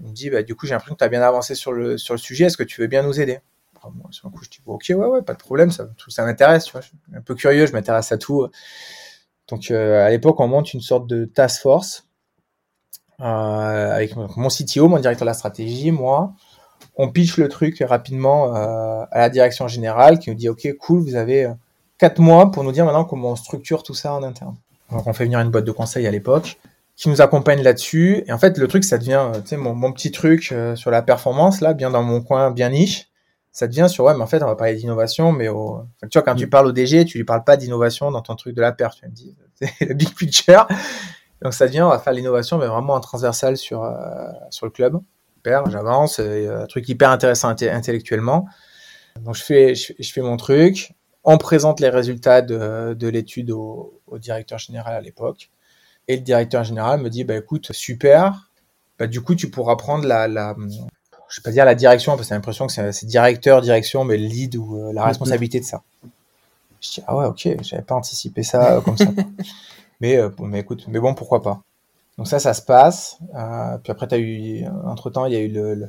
C: Il me dit, bah, du coup, j'ai l'impression que tu as bien avancé sur le, sur le sujet, est-ce que tu veux bien nous aider? Moi, sur un coup, je dis, ok, ouais, ouais, pas de problème, ça, ça m'intéresse, tu vois. Je suis un peu curieux, je m'intéresse à tout. Donc, euh, à l'époque, on monte une sorte de task force euh, avec mon CTO, mon directeur de la stratégie, moi, on pitch le truc rapidement euh, à la direction générale qui nous dit ok cool vous avez euh, quatre mois pour nous dire maintenant comment on structure tout ça en interne. Donc on fait venir une boîte de conseil à l'époque qui nous accompagne là-dessus et en fait le truc ça devient euh, tu sais mon, mon, petit truc sur la performance là bien dans mon coin bien niche ça devient sur ouais mais en fait on va parler d'innovation mais au... tu vois quand tu mm. parles au DG tu lui parles pas d'innovation dans ton truc de la perf tu me dis c'est le big picture Donc ça devient, on va faire l'innovation, mais vraiment en transversal sur, euh, sur le club. Super, j'avance, euh, un truc hyper intéressant intellectuellement. Donc je fais, je, fais mon truc, on présente les résultats de, de l'étude au, au, directeur général à l'époque. Et le directeur général me dit, bah écoute, super, bah, du coup tu pourras prendre la, la je vais pas dire la direction, parce que j'ai l'impression que c'est directeur, direction, mais le lead ou euh, la mm-hmm. responsabilité de ça. Je dis, ah ouais, ok, j'avais pas anticipé ça comme ça. Mais, euh, mais écoute, mais bon, pourquoi pas. Donc ça, ça se passe. Euh, puis après, tu as eu, entre-temps, il y a eu le,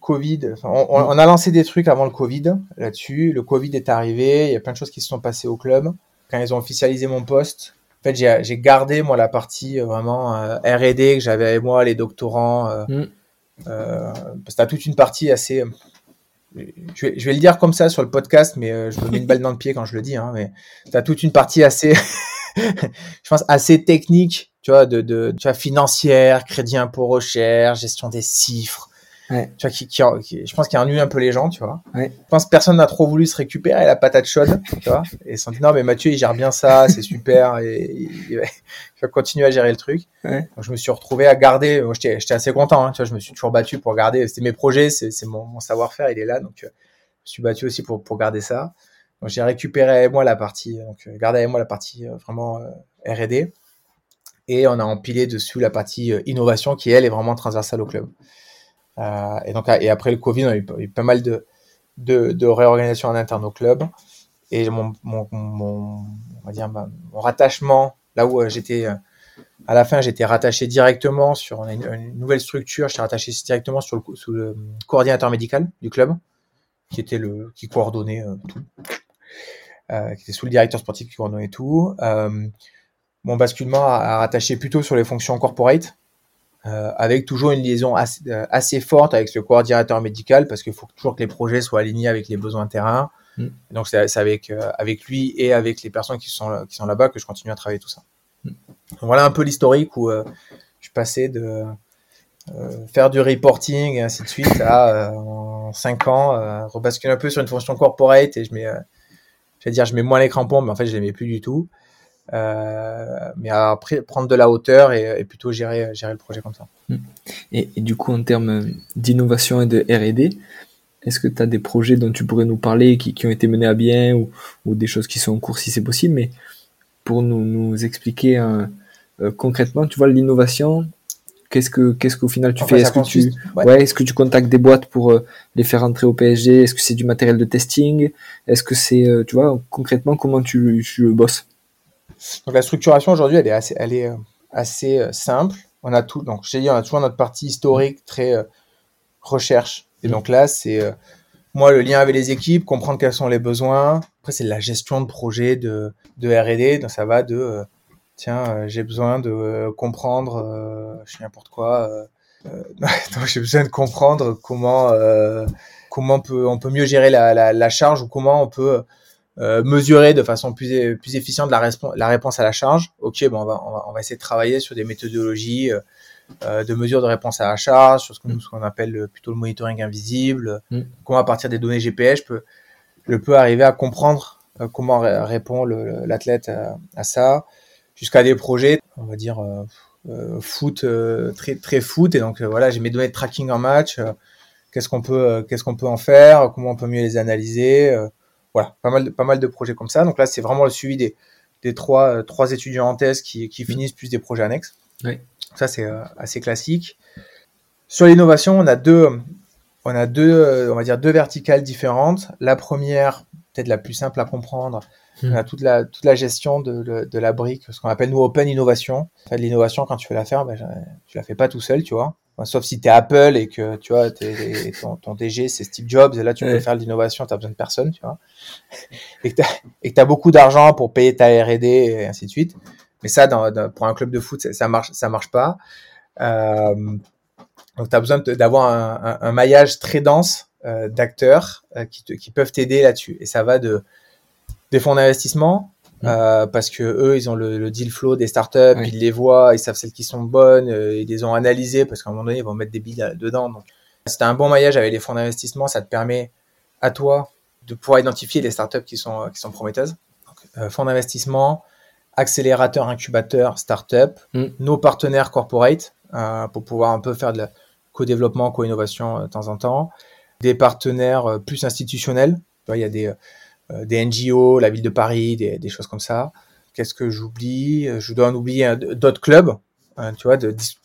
C: Covid. on, a lancé des trucs avant le Covid là-dessus. Le Covid est arrivé. Il y a plein de choses qui se sont passées au club. Quand ils ont officialisé mon poste, en fait, j'ai gardé moi la partie euh, vraiment R&D que j'avais avec moi, les doctorants. Euh, mm. euh, parce que t'as toute une partie assez. Je vais, je vais, le dire comme ça sur le podcast, mais je me mets une balle dans le pied quand je le dis. Hein, mais t'as toute une partie assez je pense assez technique, tu vois, de, de tu vois, financière, crédit impôt recherche, gestion des chiffres. Ouais. Tu vois, qui, qui, je pense qu'il ennuie un peu les gens, tu vois. Ouais. Je pense que personne n'a trop voulu se récupérer la patate chaude, tu vois. Et ils se sont dit, non, mais Mathieu, il gère bien ça, c'est super, et il, va continuer à gérer le truc. Ouais. Donc, je me suis retrouvé à garder, j'étais assez content, hein, tu vois, je me suis toujours battu pour garder, c'était mes projets, c'est mon, mon savoir-faire, il est là, donc euh, je me suis battu aussi pour, pour garder ça. Donc j'ai récupéré moi la partie, donc euh, gardé avec moi la partie euh, vraiment euh, R&D et on a empilé dessus la partie innovation qui elle est vraiment transversale au club. Euh, et donc et après le Covid, on a eu, pas mal de, de, réorganisation en interne au club et mon, mon, on va dire mon rattachement là où j'étais à la fin j'étais rattaché directement sur une, nouvelle structure, j'étais rattaché directement sur le, sous le coordinateur médical du club qui était le qui coordonnait tout. Euh, qui était sous le directeur sportif qui coordonnait tout. Euh, mon basculement a, rattaché plutôt sur les fonctions corporate, euh, avec toujours une liaison assez, forte avec le coordinateur médical, parce qu'il faut toujours que les projets soient alignés avec les besoins terrain. Mm. Donc c'est avec avec lui et avec les personnes qui sont qui sont là-bas que je continue à travailler tout ça. Mm. voilà un peu l'historique où je suis passé de faire du reporting et ainsi de suite à en 5 ans rebasculer un peu sur une fonction corporate et je mets j'allais dire, je mets moins les crampons, mais en fait, je les mets plus du tout. Euh, mais après, prendre de la hauteur et, plutôt gérer, gérer le projet comme ça. Hmm.
B: Et, du coup, en termes d'innovation et de R&D, est-ce que tu as des projets dont tu pourrais nous parler qui, qui ont été menés à bien ou, ou, des choses qui sont en cours si c'est possible, mais pour nous, nous expliquer euh, concrètement, tu vois, l'innovation, Qu'est-ce que qu'est-ce qu'au final tu fais? Est-ce que tu ouais. est-ce que tu contactes des boîtes pour euh, les faire entrer au PSG Est-ce que c'est du matériel de testing? Est-ce que c'est euh, tu vois concrètement comment tu, tu bosses?
C: Donc la structuration aujourd'hui elle est assez elle est euh, assez simple. On a tout donc je t'ai dit on a toujours notre partie historique très recherche et mm. donc là c'est moi le lien avec les équipes, comprendre quels sont les besoins. Après c'est la gestion de projet de de R&D donc ça va de tiens, euh, j'ai besoin de euh, comprendre, euh, je sais n'importe quoi, j'ai besoin de comprendre comment comment on peut on peut mieux gérer la, la, la charge ou comment on peut mesurer de façon plus plus efficiente la, la réponse à la charge. Ok, bon, on va, on va, on va essayer de travailler sur des méthodologies de mesure de réponse à la charge, sur ce qu'on qu'on appelle plutôt le monitoring invisible. Mm. Comment à partir des données GPS, je peux je peux arriver à comprendre comment répond l'athlète à, ça jusqu'à des projets, on va dire euh, euh, foot euh, très très foot et donc voilà, j'ai mes données de tracking en match. qu'est-ce qu'on peut qu'est-ce qu'on peut en faire Comment on peut mieux les analyser Voilà, pas mal de, pas mal de projets comme ça. Donc là, c'est vraiment le suivi des des trois trois étudiants en thèse qui qui finissent plus des projets annexes. Oui. Ça c'est assez classique. Sur l'innovation, on a deux on a deux on va dire deux verticales différentes. La première, peut-être la plus simple à comprendre, on a toute la, toute la gestion de, de, la brique, ce qu'on appelle nous open innovation. En fait, l'innovation, quand tu fais la faire, ben, tu la fais pas tout seul, tu vois. Sauf si tu es Apple et que tu vois, ton, ton DG c'est Steve Jobs et là tu peux faire de l'innovation, tu besoin de personne, tu vois. Et que tu as, beaucoup d'argent pour payer ta R&D et ainsi de suite. Mais ça, dans, pour un club de foot, ça, ça marche, ça marche pas. Euh, donc tu as besoin d'avoir un, un, maillage très dense euh, d'acteurs euh, qui, qui peuvent t'aider là-dessus. Et ça va de des fonds d'investissement mmh. euh, parce que eux ils ont le, deal flow des startups, ils les voient, ils savent celles qui sont bonnes, euh, ils les ont analysées parce qu'à un moment donné ils vont mettre des billes dedans. Donc c'est un bon maillage avec les fonds d'investissement, ça te permet à toi de pouvoir identifier les startups qui sont qui sont prometteuses. Donc, euh, fonds d'investissement, accélérateurs, incubateurs, start-up,
A: Mm.
C: nos partenaires corporate euh, pour pouvoir un peu faire de la co-développement, co-innovation euh, de temps en temps, des partenaires euh, plus institutionnels. Il y a des, euh, des NGO, la ville de Paris, des, des choses comme ça. Qu'est-ce que j'oublie? Euh, Je dois en oublier d'autres clubs, hein, tu vois,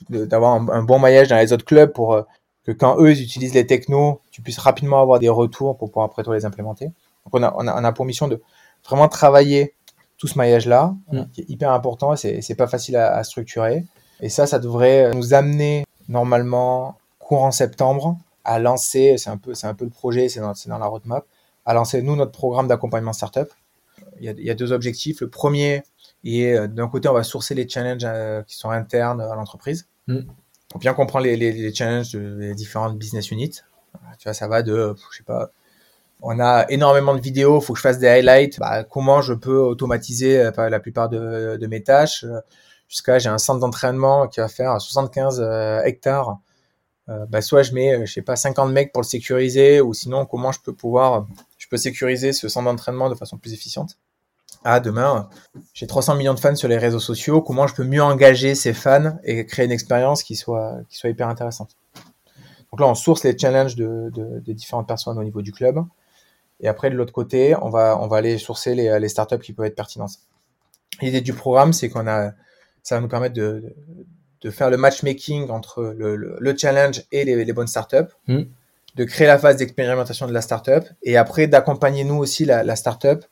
C: d'avoir un, un bon maillage dans les autres clubs pour euh, que quand eux ils utilisent les technos, tu puisses rapidement avoir des retours pour pouvoir après toi les implémenter. Donc on a, on a, on a pour mission de vraiment travailler tout ce maillage-là,
A: Mm.
C: euh, qui est hyper important et c'est c'est pas facile à, à structurer. Et ça, ça devrait nous amener normalement courant septembre à lancer, c'est un peu, c'est un peu le projet, c'est dans, c'est dans la roadmap, à lancer nous notre programme d'accompagnement startup. Il y, a, il y a deux objectifs. Le premier est euh, d'un côté, on va sourcer les challenges euh, qui sont internes à l'entreprise
A: Mm.
C: pour bien comprendre les, les, les challenges des différentes business units. Tu vois, ça va de, je sais pas, on a énormément de vidéos, faut que je fasse des highlights. Bah, comment je peux automatiser euh, la plupart de, de mes tâches? Jusqu'à j'ai un centre d'entraînement qui va faire 75 euh, hectares. Euh, bah, soit je mets, je sais pas, 50 mecs pour le sécuriser, ou sinon comment je peux pouvoir, je peux sécuriser ce centre d'entraînement de façon plus efficiente. Ah, demain, j'ai 300 millions de fans sur les réseaux sociaux. Comment je peux mieux engager ces fans et créer une expérience qui soit, qui soit hyper intéressante? Donc là, on source les challenges de, différentes personnes au niveau du club. Et après, de l'autre côté, on va, on va aller sourcer les, startups qui peuvent être pertinentes. L'idée du programme, c'est qu'on a, ça va nous permettre de, de, faire le matchmaking entre le, le, le challenge et les, les bonnes startups,
A: Mm.
C: De créer la phase d'expérimentation de la startup, et après d'accompagner nous aussi la, la startup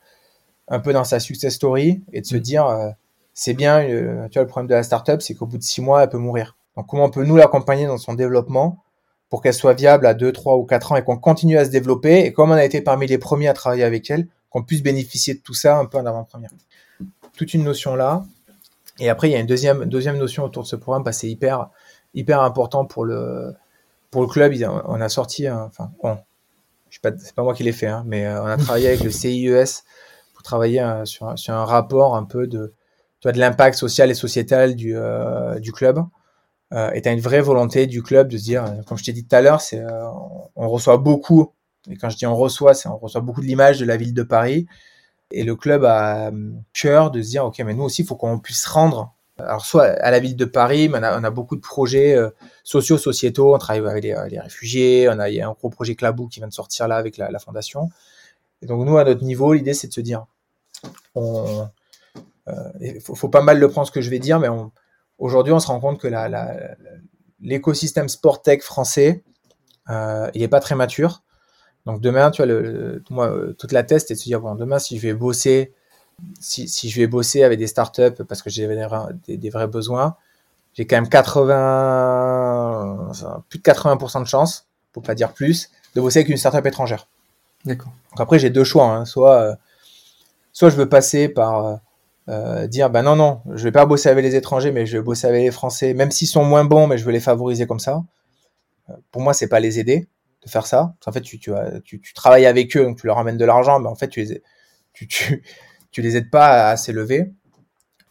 C: un peu dans sa success story et de se
A: Mm.
C: dire, euh, c'est bien, euh, tu vois, le problème de la startup, c'est qu'au bout de six mois, elle peut mourir. Donc, comment on peut nous l'accompagner dans son développement pour qu'elle soit viable à 2, 3 ou 4 ans et qu'on continue à se développer et comme on a été parmi les premiers à travailler avec elle, qu'on puisse bénéficier de tout ça un peu en avant-première. Toute une notion là. Et après, il y a une deuxième, deuxième notion autour de ce programme, parce que c'est hyper, hyper important pour le, pour le club. On a sorti, enfin, on, c'est pas moi qui l'ai fait, hein, mais euh, on a travaillé avec le CIES pour travailler euh, sur, un- rapport un peu de, l'impact social et sociétal du, euh, club. Et tu as une vraie volonté du club de se dire, comme je t'ai dit tout à l'heure, on, reçoit beaucoup, et quand je dis on reçoit, c'est on reçoit beaucoup de l'image de la ville de Paris. Et le club a cœur de se dire, ok, mais nous aussi, il faut qu'on puisse rendre, alors soit à la ville de Paris, mais on a, beaucoup de projets euh, sociaux, sociétaux, on travaille avec les, les réfugiés, on a, il y a un gros projet Clabou qui vient de sortir là avec la, fondation. Et donc nous, à notre niveau, l'idée, c'est de se dire, on, euh, il faut, pas mal le prendre ce que je vais dire, mais aujourd'hui, on se rend compte que l'écosystème sport tech français, euh, il est pas très mature. Donc demain, tu vois, euh, toute la test est de se dire, bon, demain, si je vais bosser, si, si je vais bosser avec des startups parce que j'ai des, vrais- des, des vrais besoins, j'ai quand même 80, enfin, plus de 80% de chance, pour pas dire plus, de bosser avec une startup étrangère.
B: D'accord.
C: Donc après, j'ai deux choix. hein. Soit, euh, soit je veux passer par euh, euh, dire, ben non, non, je vais pas bosser avec les étrangers, mais je vais bosser avec les Français, même s'ils sont moins bons, mais je veux les favoriser comme ça. Pour moi, c'est pas les aider de faire ça. En fait, tu, tu, as- tu, tu travailles avec eux, donc tu leur ramènes de l'argent, mais en fait, tu les, tu, tu, tu les aides pas à s'élever.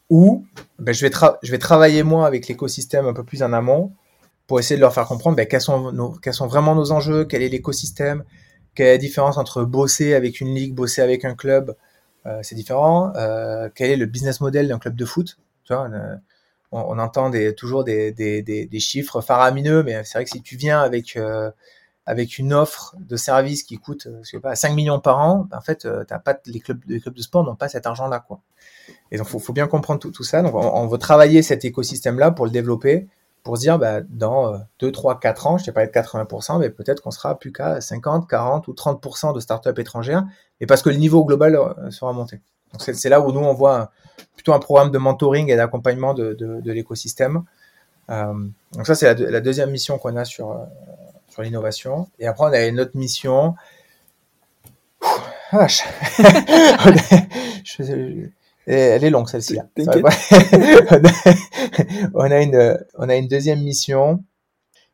C: Ou ben, je, vais je vais travailler moi avec l'écosystème un peu plus en amont pour essayer de leur faire comprendre ben, quels, sont nos, quels sont vraiment nos enjeux, quel est l'écosystème, quelle est la différence entre bosser avec une ligue, bosser avec un club, euh, c'est différent. Euh, quel est le business model d'un club de foot on, entend toujours des chiffres faramineux, mais c'est vrai que si tu viens avec, euh, avec une offre de service qui coûte euh, je sais pas, 5 millions par an, ben, en fait, euh, t'as pas, les, clubs, de sport n'ont pas cet argent-là. quoi. Et donc, faut, bien comprendre tout, ça. Donc, on, veut travailler cet écosystème-là pour le développer, pour se dire, bah, dans euh, 2, 3, 4 ans, je t'ai parlé de 80%, mais peut-être qu'on sera plus qu'à 50, 40 ou 30% de startups étrangères, et parce que le niveau global euh, sera monté. Donc, c'est là où nous, on voit plutôt un programme de mentoring et d'accompagnement de, l'écosystème. Donc, ça, c'est la, deux- la deuxième mission qu'on a sur, sur l'innovation. Et après, on a une autre mission. Ouh, vache. Je- je- elle est longue celle-ci. on a une, on a une deuxième mission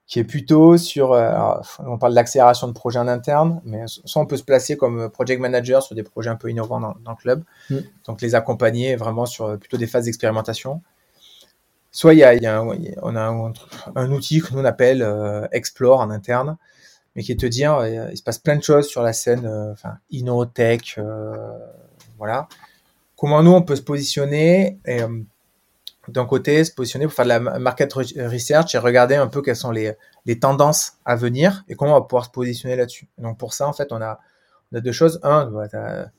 C: qui est plutôt sur, euh, alors, on parle de l'accélération de projets en interne, mais soit on peut se placer comme project manager sur des projets un peu innovants dans, dans le club,
B: Mm.
C: donc les accompagner vraiment sur euh, plutôt des phases d'expérimentation. Soit il y a, un- on a un, outil que nous on appelle euh, Explore en interne, mais qui est de te dire, euh, il se passe plein de choses sur la scène, euh, enfin, InnoTech, voilà. comment nous on peut se positionner et d'un côté se positionner pour faire de la market research et regarder un peu quelles sont les, tendances à venir et comment on va pouvoir se positionner là-dessus. Donc pour ça, en fait, on a, deux choses. Un, bah,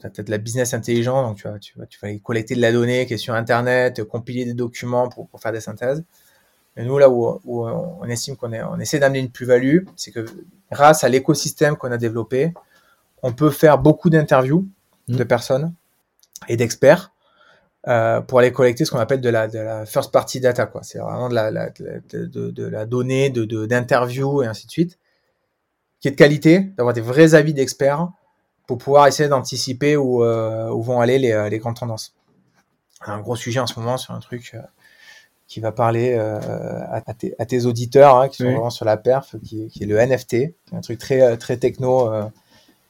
C: peut-être la business intelligent, donc tu vas, tu, vas, tu vas aller collecter de la donnée qui est sur Internet, compiler des documents pour, pour faire des synthèses. Et nous, là où, où on estime qu'on on essaie d'amener une plus-value, c'est que grâce à l'écosystème qu'on a développé, on peut faire beaucoup d'interviews mmh. de personnes et d'experts euh, pour aller collecter ce qu'on appelle de la, de la first party data. quoi. C'est vraiment de la, la de, de, de, la donnée, de d'interviews et ainsi de suite, qui est de qualité, d'avoir des vrais avis d'experts pour pouvoir essayer d'anticiper où, euh, où vont aller les, les grandes tendances. Un gros sujet en ce moment sur un truc euh, qui va parler euh, à, tes, à, tes, auditeurs hein, qui sont vraiment sur la perf, qui, qui, est le NFT, un truc très euh, très techno. Euh,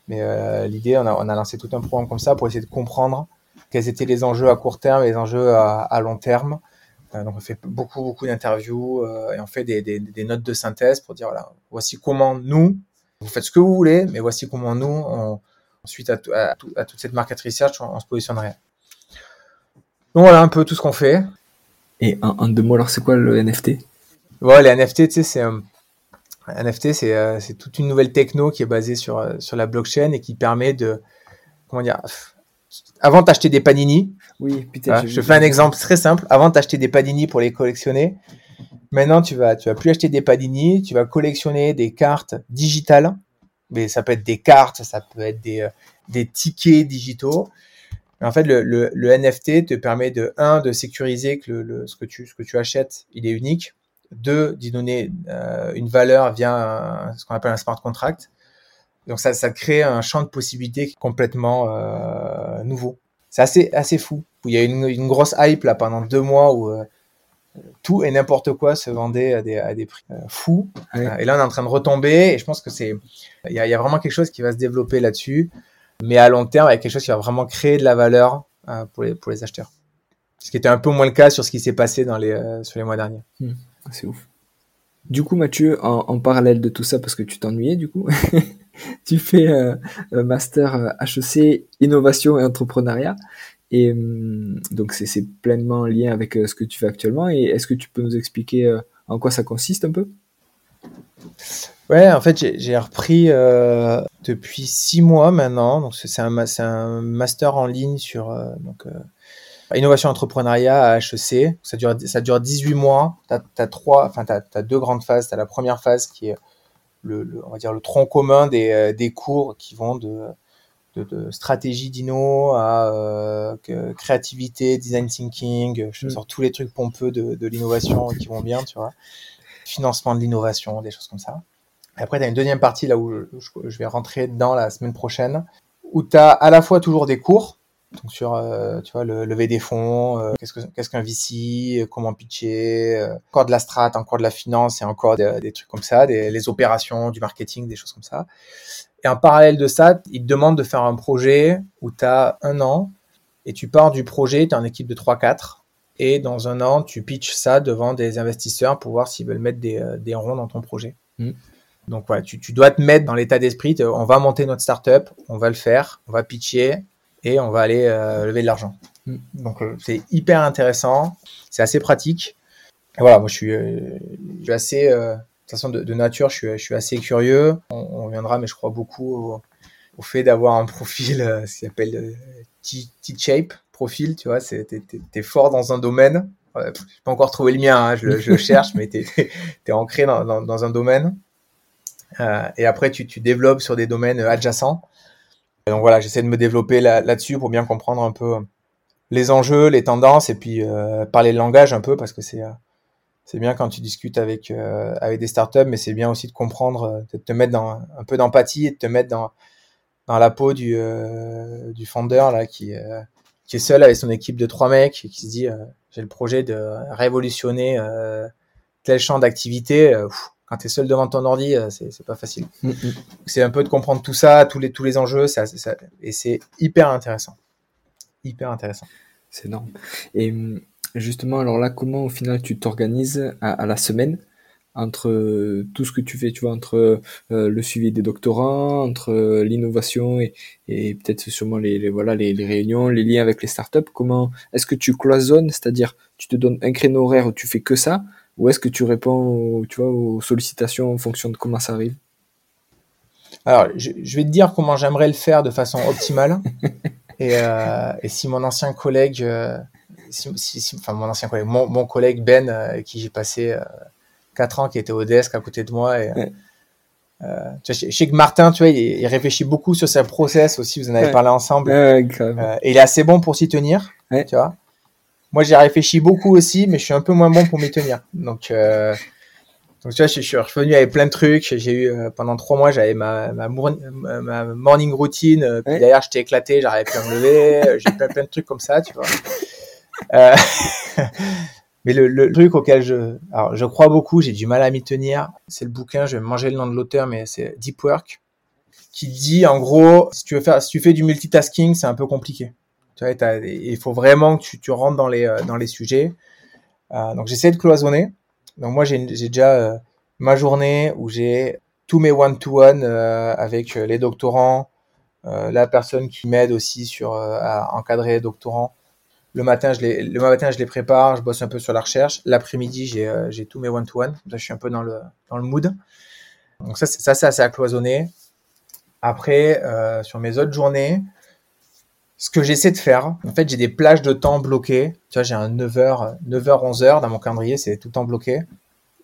C: mais l'idée, on a, on a lancé tout un programme comme ça pour essayer de comprendre quels étaient les enjeux à court terme et les enjeux à, à long terme. donc on fait beaucoup beaucoup d'interviews et on fait des, des, des, notes de synthèse pour dire voilà, voici comment nous, vous faites ce que vous voulez, mais voici comment nous, on, suite à, à, à, toute cette market research, on, on se positionnerait. Donc voilà un peu tout ce qu'on fait.
B: Et en, deux mots, alors c'est quoi le NFT
C: Ouais, les NFT, tu sais, c'est un NFT, c'est euh, c'est toute une nouvelle techno qui est basée sur euh, sur la blockchain et qui permet de comment dire. Avant d'acheter des panini,
B: oui, putain,
C: je fais un exemple très simple. Avant d'acheter des panini pour les collectionner, maintenant tu vas tu vas plus acheter des panini, tu vas collectionner des cartes digitales. Mais ça peut être des cartes, ça peut être des euh, des tickets digitaux en fait, le, le, le, NFT te permet de un de sécuriser que le, ce que tu ce que tu achètes, il est unique. Deux, d'y donner euh, une valeur via ce qu'on appelle un smart contract. Donc ça, ça crée un champ de possibilités complètement euh, nouveau. C'est assez assez fou. Il y a une, une, grosse hype là pendant deux mois où euh, tout et n'importe quoi se vendait à des, à des prix euh, fous. et là, on est en train de retomber. Et je pense que c'est il y a, y a vraiment quelque chose qui va se développer là-dessus mais à long terme avec quelque chose qui va vraiment créer de la valeur euh, pour, les, pour les acheteurs. Ce qui était un peu moins le cas sur ce qui s'est passé dans les, euh, sur les mois derniers.
B: Hmm. C'est ouf. Du coup, Mathieu, en, en, parallèle de tout ça, parce que tu t'ennuyais, du coup, tu fais euh, un master HEC innovation et entrepreneuriat. Et hum, donc, c'est pleinement lié avec ce que tu fais actuellement. Et est-ce que tu peux nous expliquer en quoi ça consiste un peu?
C: Ouais, en fait, j'ai repris euh, depuis six mois maintenant. Donc, c'est un, master en ligne sur euh, donc, euh, innovation entrepreneuriat à HEC. Ça dure, ça dure 18 mois. Tu as, trois, enfin, as, deux grandes phases. Tu as la première phase qui est le, le, on va dire le tronc commun des, euh, des cours qui vont de, de, de stratégie d'INO à euh, créativité, design thinking. Je mm. sors tous les trucs pompeux de, de l'innovation qui vont bien, tu vois. Financement de l'innovation, des choses comme ça. Et après, tu as une deuxième partie là où je, vais rentrer dedans la semaine prochaine, où tu as à la fois toujours des cours, donc sur euh, tu vois le lever des fonds, euh, qu'est-ce que qu'est-ce qu'un VC, comment pitcher, euh, encore de la strat, encore de la finance et encore des, trucs comme ça, des, les opérations, du marketing, des choses comme ça. Et en parallèle de ça, ils te demandent de faire un projet où tu as un an et tu pars du projet, tu es en équipe de 3-4 et dans un an, tu pitches ça devant des investisseurs pour voir s'ils veulent mettre des, des ronds dans ton projet. Mmh. Donc voilà, tu, tu dois te mettre dans l'état d'esprit, on va monter notre startup, on va le faire, on va pitcher et on va aller euh, lever de l'argent. Mm. Donc euh, c'est hyper intéressant, c'est assez pratique. Et voilà, moi je suis, euh, je suis assez, de toute façon de, de, nature, je suis, je suis assez curieux. On, on reviendra, mais je crois beaucoup au, au fait d'avoir un profil, ce qui s'appelle T-shape profil, tu vois, c'est t'es, es fort dans un domaine. Je n'ai pas encore trouvé le mien, hein, je, je, le cherche, mais tu es, ancré dans, dans, dans un domaine. Euh, et après, tu, tu développes sur des domaines adjacents. Donc voilà, j'essaie de me développer là-dessus pour bien comprendre un peu les enjeux, les tendances, et puis euh, parler le langage un peu, parce que c'est euh, bien quand tu discutes avec euh, avec des startups, mais c'est bien aussi de comprendre, de te mettre dans un peu d'empathie et de te mettre dans dans la peau du du founder là qui qui est seul avec son équipe de trois mecs et qui se dit j'ai le projet de révolutionner tel champ d'activité quand tu es seul devant ton ordi, euh, c'est pas facile. Mm, mm. C'est un peu de comprendre tout ça, tous les, tous les enjeux, ça, ça, et c'est hyper intéressant. Hyper intéressant.
B: C'est énorme. Et mm, justement, alors là, comment au final tu t'organises à, la semaine entre tout ce que tu fais, tu vois, entre le suivi des doctorants, entre l'innovation et, et peut-être sûrement les, voilà les, les, réunions, les liens avec les startups? Comment est-ce que tu cloisonnes, c'est-à-dire tu te donnes un créneau horaire où tu fais que ça, ou est-ce que tu réponds, tu vois, aux sollicitations en fonction de comment ça arrive?
C: Alors, je, je, vais te dire comment j'aimerais le faire de façon optimale. et, euh, et, si mon ancien collègue, euh, si, si, enfin mon ancien collègue, mon, mon collègue Ben, euh, qui j'ai passé 4 ans, qui était au desk à côté de moi, et, ouais. Euh, tu vois, je sais que Martin, tu vois, il, il, réfléchit beaucoup sur sa process aussi. Vous en avez
B: ouais.
C: parlé ensemble.
B: Ouais,
C: euh, et il est assez bon pour s'y tenir. Tu vois. Moi, j'ai réfléchi beaucoup aussi, mais je suis un peu moins bon pour m'y tenir. Donc, euh, donc tu vois, je, je, suis revenu avec plein de trucs. J'ai eu euh, pendant trois mois, j'avais ma, ma, ma, morning routine. Euh, Puis d'ailleurs, j'étais éclaté, j'arrivais plus à me lever. j'ai plein plein de trucs comme ça, tu vois. Euh, mais le, le, truc auquel je, alors je crois beaucoup, j'ai du mal à m'y tenir, c'est le bouquin, je vais manger le nom de l'auteur, mais c'est Deep Work, qui dit en gros, si tu veux faire, si tu fais du multitasking, c'est un peu compliqué. Il faut vraiment que tu, rentres dans les dans les sujets. Euh, donc j'essaie de cloisonner. Donc moi j'ai déjà euh, ma journée où j'ai tous mes one-to-one euh, avec les doctorants, la personne qui m'aide aussi sur à encadrer les doctorants le matin, je les, le matin, je les prépare, je bosse un peu sur la recherche. L'après-midi, j'ai, euh, tous mes one-to-one. Je suis un peu dans le, dans le mood. Donc ça, ça, c'est assez à cloisonner. Après, euh, sur mes autres journées, ce que j'essaie de faire, en fait, j'ai des plages de temps bloquées. Tu vois, j'ai un 9h, 9h, 11h dans mon calendrier, c'est tout le temps bloqué.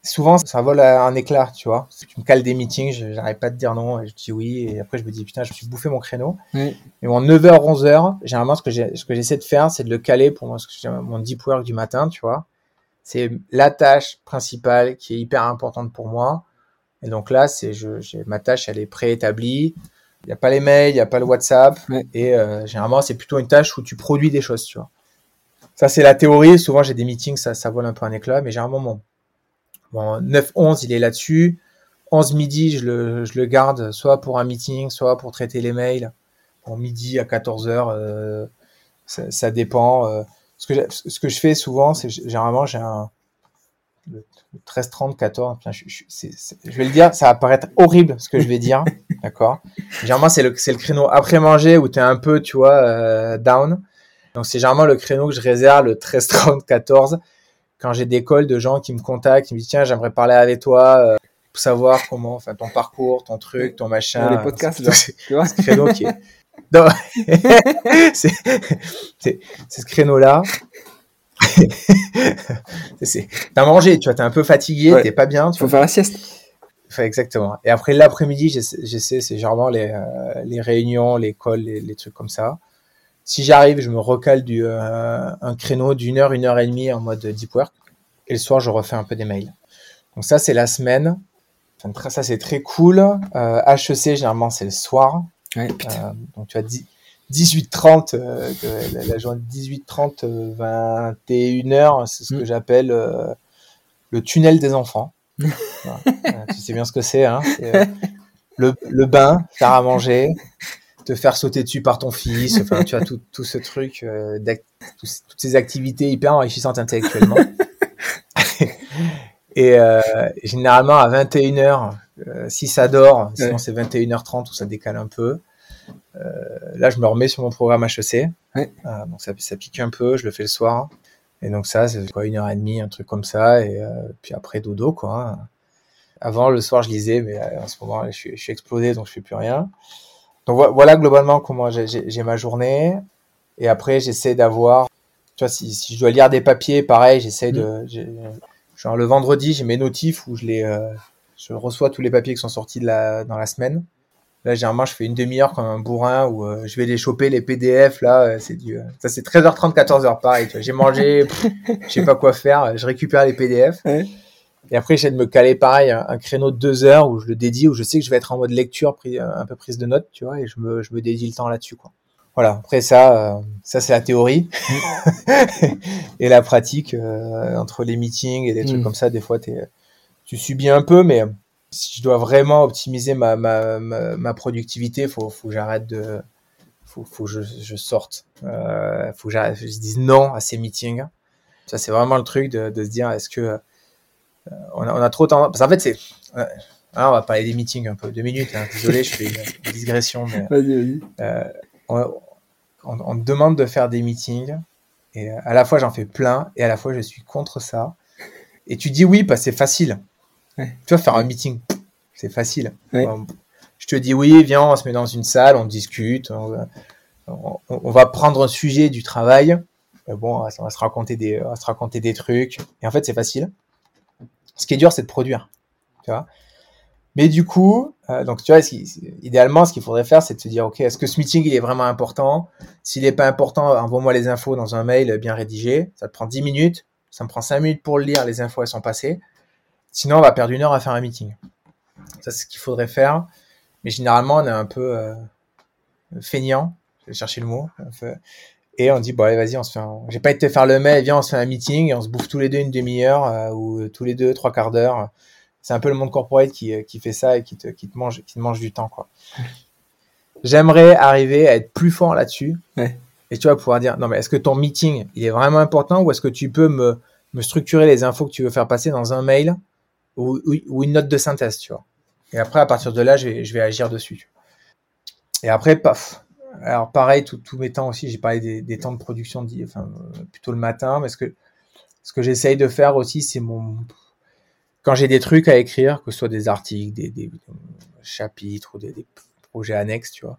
C: Souvent, ça vole à un éclat, tu vois. Tu me cales des meetings, j'arrive pas à te dire non, et je dis oui, et après je me dis putain, je me suis bouffé mon créneau.
B: Oui.
C: Et mon 9h, 11h, généralement, ce que j'essaie de faire, c'est de le caler pour mon, mon deep work du matin, tu vois. C'est la tâche principale qui est hyper importante pour moi. Et donc là, c'est, ma tâche, elle est préétablie. Il n'y a pas les mails, il n'y a pas le WhatsApp.
B: Ouais.
C: Et euh, généralement, c'est plutôt une tâche où tu produis des choses, tu vois. Ça, c'est la théorie. Souvent, j'ai des meetings, ça, ça vole un peu un éclat, mais généralement, mon, Bon, 9-11, il est là-dessus. 11 midi, je le, je le garde soit pour un meeting, soit pour traiter les mails. Bon, midi à 14h, euh, ça, ça, dépend. Euh, ce, que ce que je fais souvent, c'est généralement, j'ai un 13, 30, 14. Je, je, c est, c est, je, vais le dire, ça va paraître horrible ce que je vais dire. D'accord? Généralement, c'est le, le créneau après manger où tu es un peu, tu vois, euh, down. Donc, c'est généralement le créneau que je réserve, le 13, 30, 14 quand j'ai des calls de gens qui me contactent, qui me disent tiens j'aimerais parler avec toi euh, pour savoir comment, enfin ton parcours, ton truc, ton machin.
B: les podcasts, là, tu vois.
C: Ce créneau qui est. c'est ce créneau-là. T'as mangé, tu vois, t'es un peu fatigué, ouais. t'es pas bien.
B: Tu Faut faire la sieste.
C: Enfin, exactement. Et après l'après-midi, j'essaie, c'est généralement les, euh, les réunions, les calls, les, les trucs comme ça si j'arrive, je me recale du, euh, un créneau d'une heure, une heure et demie en mode deep work. Et le soir, je refais un peu des mails. Donc ça, c'est la semaine. Enfin, ça, c'est très cool. Euh, HEC, généralement, c'est le soir.
B: Ouais,
C: euh, donc tu as 18-30, euh, la, la, journée 18-30, 21h, c'est ce mm. que j'appelle euh, le tunnel des enfants. voilà. tu sais bien ce que c'est. Hein le, le bain, faire à manger, te faire sauter dessus par ton fils, enfin, tu as tout, tout ce truc, euh, tout, toutes ces activités hyper enrichissantes intellectuellement. et euh, généralement, à 21h, euh, si ça dort, sinon c'est 21h30 où ça décale un peu, euh, là, je me remets sur mon programme HEC.
B: Ouais.
C: donc ça, ça pique un peu, je le fais le soir. Et donc ça, c'est quoi, une heure et demie, un truc comme ça. Et euh, puis après, dodo, quoi. Avant, le soir, je lisais, mais en ce moment, je suis, je suis explosé, donc je fais plus rien. Donc voilà globalement comment j'ai ma journée. Et après, j'essaie d'avoir, tu vois, si, si, je dois lire des papiers, pareil, j'essaie de, genre le vendredi, j'ai mes notifs où je les, euh, je reçois tous les papiers qui sont sortis de la, dans la semaine. Là, généralement, je fais une demi-heure comme un bourrin où euh, je vais les choper, les PDF, là, euh, c'est du, ça c'est 13h30, 14h, pareil, j'ai mangé, je sais pas quoi faire, je récupère les PDF.
B: Ouais.
C: Et après, j'essaie de me caler pareil un, un, créneau de deux heures où je le dédie, où je sais que je vais être en mode lecture, un peu prise de notes, tu vois, et je me, je me dédie le temps là-dessus, quoi. Voilà. Après ça, euh, ça c'est la théorie et la pratique euh, entre les meetings et des trucs mmh. comme ça. Des fois, tu subis un peu, mais si je dois vraiment optimiser ma, ma, ma, ma productivité, faut, faut que j'arrête de, faut, faut que je, je sorte, euh, faut que je dise non à ces meetings. Ça, c'est vraiment le truc de, de se dire, est-ce que on, a, on a trop tendance. Parce qu'en fait, c'est. euh, alors, on va parler des meetings un peu. Deux minutes. hein. Désolé, je fais une, digression. Mais,
B: Vas-y, vas-y.
C: euh, on, on, demande de faire des meetings. Et euh, à la fois, j'en fais plein. Et à la fois, je suis contre ça. Et tu dis oui parce que c'est facile.
B: Ouais.
C: Tu vois, faire un meeting, c'est facile.
B: Ouais.
C: Je te dis oui, viens, on se met dans une salle, on discute. On, va- on- on va prendre un sujet du travail. Euh, Bon, on va, se raconter des, on va se raconter des trucs. Et en fait, c'est facile. Ce qui est dur, c'est de produire. Tu vois? Mais du coup, euh, donc tu vois, idéalement, ce qu'il faudrait faire, c'est de se dire, ok, est-ce que ce meeting il est vraiment important? S'il n'est pas important, envoie-moi les infos dans un mail bien rédigé. Ça te prend 10 minutes. Ça me prend 5 minutes pour le lire. Les infos elles sont passées. Sinon, on va perdre une heure à faire un meeting. Ça, c'est ce qu'il faudrait faire. Mais généralement, on est un peu euh, feignant. Je vais chercher le mot. un peu. Et on dit, bon, allez, vas-y, on se fait un... J'ai pas été te faire le mail, viens, on se fait un meeting et on se bouffe tous les deux une demi-heure euh, ou euh, tous les deux trois quarts d'heure. C'est un peu le monde corporate qui, euh, qui fait ça et qui te, qui te mange, qui te mange du temps, quoi. J'aimerais arriver à être plus fort là-dessus.
B: Ouais.
C: Et tu vas pouvoir dire, non, mais est-ce que ton meeting, il est vraiment important ou est-ce que tu peux me, me structurer les infos que tu veux faire passer dans un mail ou, une note de synthèse, tu vois. Et après, à partir de là, je vais, je vais agir dessus. Et après, paf. Alors, pareil, tous mes temps aussi, j'ai parlé des, temps de production, enfin, plutôt le matin, mais ce que, ce que j'essaye de faire aussi, c'est mon. Quand j'ai des trucs à écrire, que ce soit des articles, des, chapitres ou des, des projets annexes, tu vois,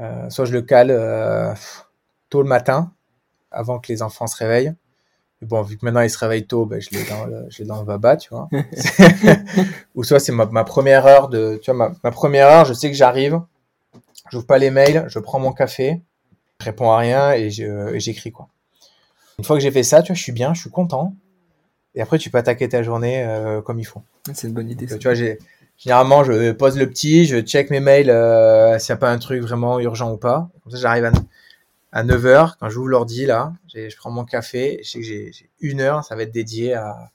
C: euh, soit je le cale euh, tôt le matin, avant que les enfants se réveillent. Bon, vu que maintenant ils se réveillent tôt, ben, je l'ai dans le, je l'ai dans le baba, tu vois. Ou soit c'est ma, ma première heure de, tu vois, ma, ma première heure, je sais que j'arrive, j'ouvre pas les mails, je prends mon café, je réponds à rien et je- et j'écris quoi. Une fois que j'ai fait ça, tu vois, je suis bien, je suis content. Et après, tu peux attaquer ta journée euh, comme il faut.
B: C'est une bonne idée.
C: Donc, tu vois, j'ai généralement je pose le petit, je check mes mails euh, s'il n'y a pas un truc vraiment urgent ou pas. Comme ça, j'arrive à, à 9h, quand j'ouvre l'ordi là, je prends mon café, je sais que j'ai une heure, ça va être dédié à,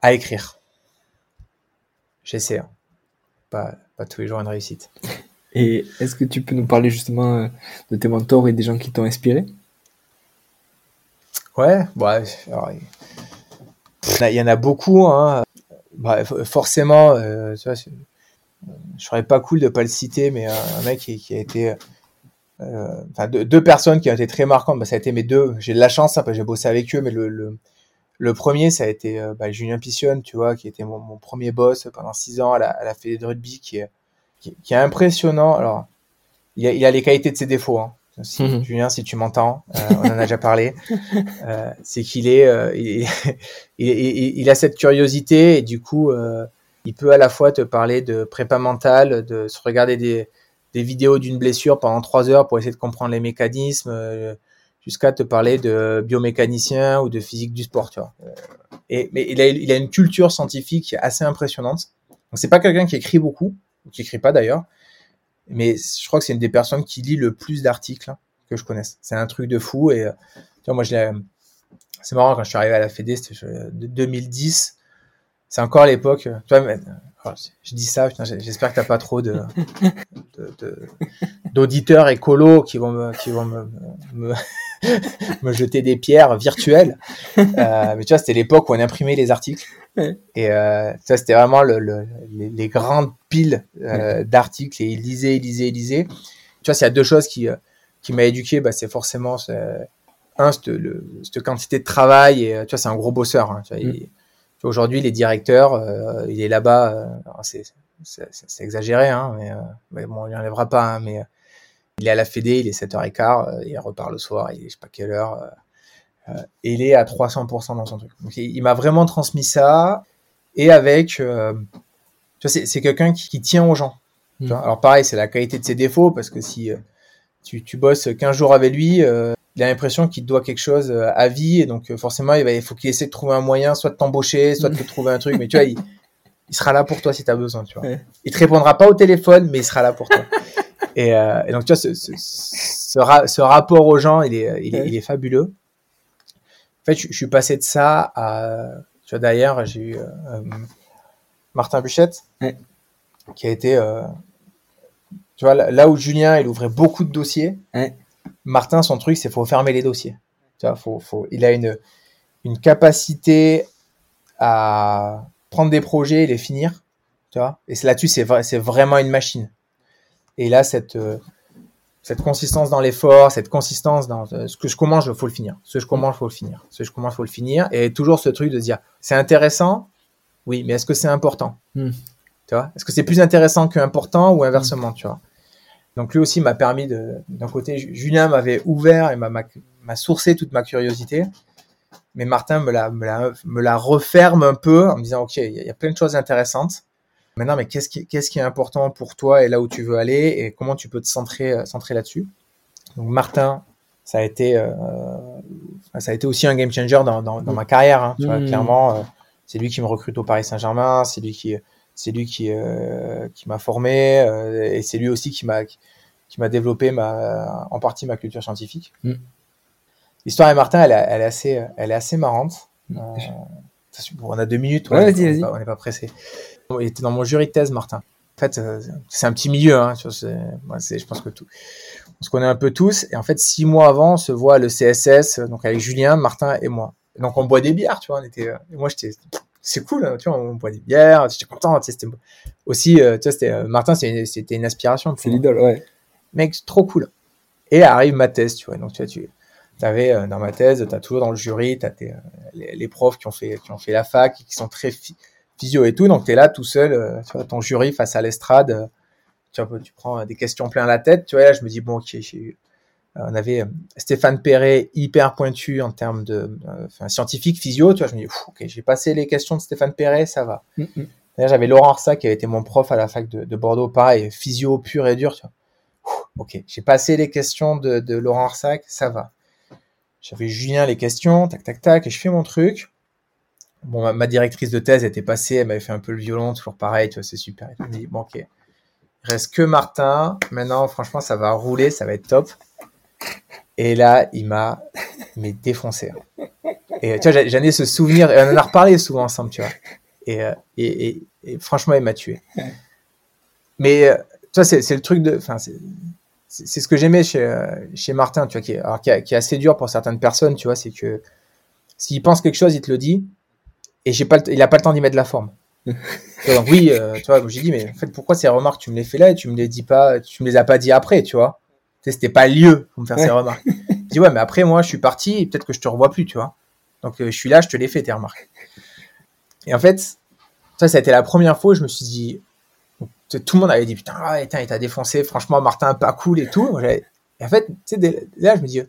C: à écrire. J'essaie. hein. Pas, pas tous les jours une réussite.
B: Et est-ce que tu peux nous parler justement euh, de tes mentors et des gens qui t'ont inspiré?
C: Ouais, ouais. alors, il y en a- beaucoup. Hein. Bah, forcément, euh, tu vois, je serais pas cool de pas le citer, mais euh, un mec qui, qui a été, enfin deux, deux personnes qui ont été très marquantes. Bah, ça a été mes deux. J'ai de la chance, hein, j'ai bossé avec eux, mais le, le, le premier, ça a été euh, bah, Julien Pissionne, tu vois, qui était mon, mon premier boss pendant six ans à la, à la Fédé de rugby, qui est, qui, qui est impressionnant. Alors, il a, il a les qualités de ses défauts. Hein. Si,
B: Mhm.
C: Julien, si tu m'entends, euh, on en a déjà parlé. Euh, c'est qu'il est, euh, il, il, a cette curiosité et du coup, euh, il peut à la fois te parler de prépa mentale, de se regarder des, des vidéos d'une blessure pendant trois heures pour essayer de comprendre les mécanismes, euh, jusqu'à te parler de biomécanicien ou de physique du sport, tu vois. Euh, Et, mais il a, il a une culture scientifique assez impressionnante. Donc c'est pas quelqu'un qui écrit beaucoup, ou qui écrit pas d'ailleurs, mais je crois que c'est une des personnes qui lit le plus d'articles hein, que je connaisse. C'est un truc de fou et euh, tu vois, moi c'est marrant quand je suis arrivé à la Fédé, c'était euh, de 2010. C'est encore l'époque. Tu vois, je dis ça, j'espère que t'as pas trop de d'auditeurs écolos qui vont me qui vont me, me, me jeter des pierres virtuelles. Euh, mais tu vois, c'était l'époque où on imprimait les articles. Et euh, ça, c'était vraiment le, le- les, les grandes piles euh, d'articles et il lisait, il lisait, il lisait. Tu vois, s'il y a deux choses qui, euh, qui m'a éduqué, bah, c'est forcément un, cette, le- cette quantité de travail et tu vois, c'est un gros bosseur. hein, tu vois,
B: Mm.
C: il- Aujourd'hui, il est directeur, euh, il est là-bas. euh, c'est c'est- c'est- c'est exagéré, hein, mais, euh, mais bon, on n'y enlèvera pas. hein, mais il est à la Fédé, il est 7h15, euh, il repart le soir, il est je sais pas quelle heure. et il est à 300% dans son truc. Donc, il, il m'a vraiment transmis ça. Et avec, tu vois, c'est c'est quelqu'un qui, qui tient aux gens.
B: Mm.
C: vois. Alors pareil, c'est la qualité de ses défauts, parce que si tu, tu bosses 15 jours avec lui, il a l'impression qu'il te doit quelque chose euh, à vie, et donc euh, forcément, il, va, il faut qu'il essaie de trouver un moyen, soit de t'embaucher, soit de te trouver un truc, mais tu vois, il, il sera là pour toi si tu as besoin, tu vois.
B: Ouais.
C: Il te répondra pas au téléphone, mais il sera là pour toi. et, euh, et donc, tu vois, ce, ce, ce, ra- ce rapport aux gens, il est, il est,
B: Ouais.
C: il est fabuleux. En fait, je, je suis passé de ça à... Tu vois, d'ailleurs, j'ai eu euh, Martin Buchette,
B: Ouais.
C: qui a été... euh, tu vois, là, là où Julien, il ouvrait beaucoup de dossiers,
B: Ouais.
C: Martin, son truc, c'est faut fermer les dossiers. Tu vois, faut, faut, il a une, une capacité à prendre des projets et les finir, tu vois. Et là-dessus, c'est vrai, c'est vraiment une machine. Et là, cette euh, cette consistance dans l'effort, cette consistance dans euh, ce que je commence, il faut le finir. Ce que je commence, il faut le finir. Ce que je commence, il faut le finir. Et toujours ce truc de dire, c'est intéressant, oui, mais est-ce que c'est important?
B: Hmm.
C: Tu vois? Est-ce que c'est plus intéressant qu'important ou inversement, tu vois? Donc lui aussi m'a permis de, d'un côté, Julien m'avait ouvert et m'a, m'a, m'a sourcé toute ma curiosité, mais Martin me la, me la, me la referme un peu en me disant, ok, il y, a- il y a plein de choses intéressantes. Maintenant, mais qu'est-ce qui, qu'est-ce qui est important pour toi et là où tu veux aller et comment tu peux te centrer, euh, centrer là-dessus? Donc Martin, ça a été, euh, ça a été aussi un game changer dans, dans, dans ma carrière. Hein, tu vois,
B: Mm.
C: clairement, euh, c'est lui qui me recrute au Paris Saint-Germain, c'est lui qui, c'est lui qui, euh, qui m'a formé euh, et c'est lui aussi qui m'a, qui m'a développé ma, en partie ma culture scientifique.
B: Mm.
C: L'histoire avec Martin, elle, est- elle est assez, elle est assez marrante.
B: Mm.
C: Euh, on a deux minutes,
B: Ouais,
C: on n'est pas pressé. Il était dans mon jury de thèse, Martin. En fait, c'est un petit milieu. Hein, moi, je pense que tout, on se connaît un peu tous. Et en fait, six mois avant, on se voit le CSS, donc avec Julien, Martin et moi. Et donc on boit des bières, tu vois. On était, et moi, j'étais, c'est cool, hein, tu vois, on boit des bières. J'étais content. Tu sais, c'était aussi, euh, tu vois, c'était euh, Martin, c'était une- pour
B: C'est l'idole, ouais.
C: mec, trop cool. Et arrive ma thèse, tu vois. Donc, tu vois, tu avais dans ma thèse, tu as toujours dans le jury, tu as les, les profs qui ont, fait, qui ont fait la fac, qui sont très phy- physio et tout. Donc, tu es là tout seul, euh, tu vois, ton jury face à l'estrade. euh, tu, vois, tu prends euh, des questions plein la tête. Tu vois, là, je me dis, bon, ok, j'ai eu- euh, on avait euh, Stéphane Perret, hyper pointu en termes de euh, enfin, scientifique, physio. Tu vois, je me dis, ok, j'ai passé les questions de Stéphane Perret, ça va.
B: Mm, mm.
C: D'ailleurs, j'avais Laurent Arsac qui avait été mon prof à la fac de, de Bordeaux, pareil, physio pur et dur, tu vois. Ok, j'ai passé les questions de, de Laurent Arsac, ça va. J'avais Julien les questions, tac, tac, tac, et je fais mon truc. Bon, ma, ma directrice de thèse était passée, elle m'avait fait un peu le violon, toujours pareil, tu vois, c'est super. Et je me dis, bon, ok. Il reste que Martin. Maintenant, franchement, ça va rouler, ça va être top. Et là, il m'a mais défoncé. Et tu vois, j'en ai ce souvenir, et on en a reparlé souvent ensemble, tu vois. Et, euh, franchement, il m'a tué. Mais euh, tu vois, c'est le truc de. Enfin, c'est ce que j'aimais chez, euh, chez Martin, tu vois, qui est, alors, qui, qui est assez dur pour certaines personnes, tu vois, c'est que s'il pense quelque chose, il te le dit, et j'ai pas il a pas le temps d'y mettre la forme. Oui, tu vois, j'ai dit, mais en fait, pourquoi ces remarques, tu me les fais là et tu me les dis pas, tu me les as pas dit après, tu vois sais, C'était pas lieu pour me faire
B: Ouais.
C: ces remarques. Je dis, ouais, mais après, moi, je suis parti et peut-être que je te revois plus, tu vois. Donc, euh, je suis là, je te les fais, tes remarques. Et en fait, ça, ça a été la première fois où je me suis dit, tout le monde avait dit, putain, ouais, putain, il t'a défoncé, franchement, Martin, pas cool et tout. Et en fait, tu sais, là, je me dis,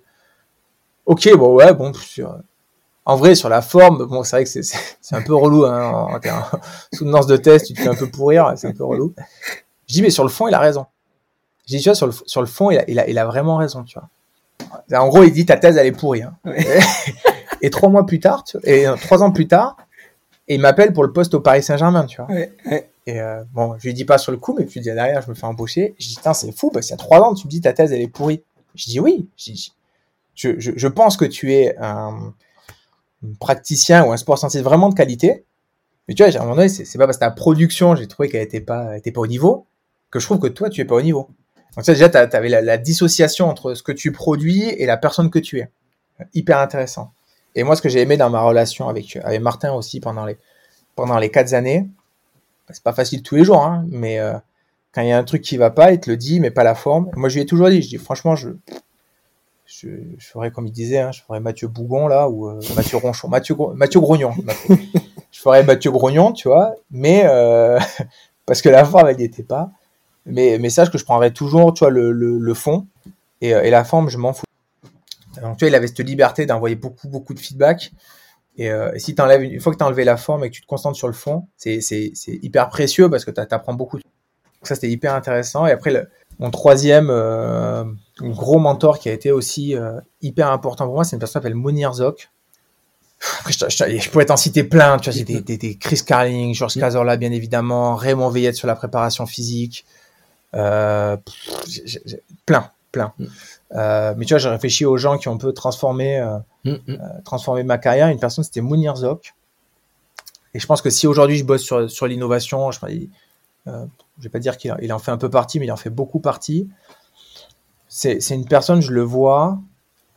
C: ok, bon, ouais, bon, sur, en vrai, sur la forme, bon, c'est vrai que c'est- un peu relou, hein, en, en, en soutenance de test, tu te fais un peu pourrir, c'est un peu relou. Je dis, mais sur le fond, il a raison. Je dis, tu vois, sur le, sur le fond, il a, il, a, il a vraiment raison, tu vois. En gros, il dit, ta thèse, elle est pourrie. Hein. Et trois mois plus tard, tu vois, et euh, trois ans plus tard, il m'appelle pour le poste au Paris Saint-Germain, tu vois.
B: Ouais, ouais.
C: Et euh, bon, je lui dis pas sur le coup, mais puis derrière, je me fais embaucher. Je dis, putain, c'est fou, parce qu'il y a trois ans, tu me dis, ta thèse, elle est pourrie. Je dis, oui. Je, dis, je, je, je pense que tu es un, un praticien ou un sport scientifique vraiment de qualité. Mais tu vois, à un moment donné, c'est c'est pas parce que ta production, j'ai trouvé qu'elle était pas, était pas au niveau, que je trouve que toi, tu es pas au niveau. Donc ça, déjà, tu avais la, la dissociation entre ce que tu produis et la personne que tu es. Hyper intéressant. Et moi, ce que j'ai aimé dans ma relation avec, avec Martin aussi pendant les, pendant les quatre années, c'est pas facile tous les jours, hein, mais euh, quand il y a un truc qui va pas, il te le dit, mais pas la forme. Moi, je lui ai toujours dit, je dis, franchement, je, je, je ferais comme il disait, hein, je ferais Mathieu Bougon là, ou euh, Mathieu Ronchon, Mathieu, Mathieu Grognon. je ferais Mathieu Grognon, tu vois, mais euh, parce que la forme, elle n'y était pas. Mais, mais sache que je prendrais toujours, tu vois, le, le, le fond, et, euh, et la forme, je m'en fous. Donc, tu vois, il avait cette liberté d'envoyer beaucoup, beaucoup de feedback. Et, euh, et si t'enlèves une, une fois que tu as enlevé la forme et que tu te concentres sur le fond, c'est c'est- c'est hyper précieux parce que tu apprends beaucoup. Donc ça, c'était hyper intéressant. Et après, le, mon troisième euh, gros mentor qui a été aussi euh, hyper important pour moi, c'est une personne qui s'appelle Mounir Zok. Après, je, je- je pourrais t'en citer plein. Tu vois, c'est des, des, des Chris Carling, Georges Cazorla, bien évidemment, Raymond Veillette sur la préparation physique. Euh, pff, plein, plein.
B: Mm.
C: Euh, mais tu vois, j'ai réfléchi aux gens qui ont un peu transformé, euh,
B: Mm, mm.
C: transformé ma carrière. Une personne, c'était Mounir Zok. Et je pense que si aujourd'hui je bosse sur, sur l'innovation, je ne vais pas dire qu'il en- il en fait un peu partie, mais il en fait beaucoup partie. C'est c'est une personne, je le vois,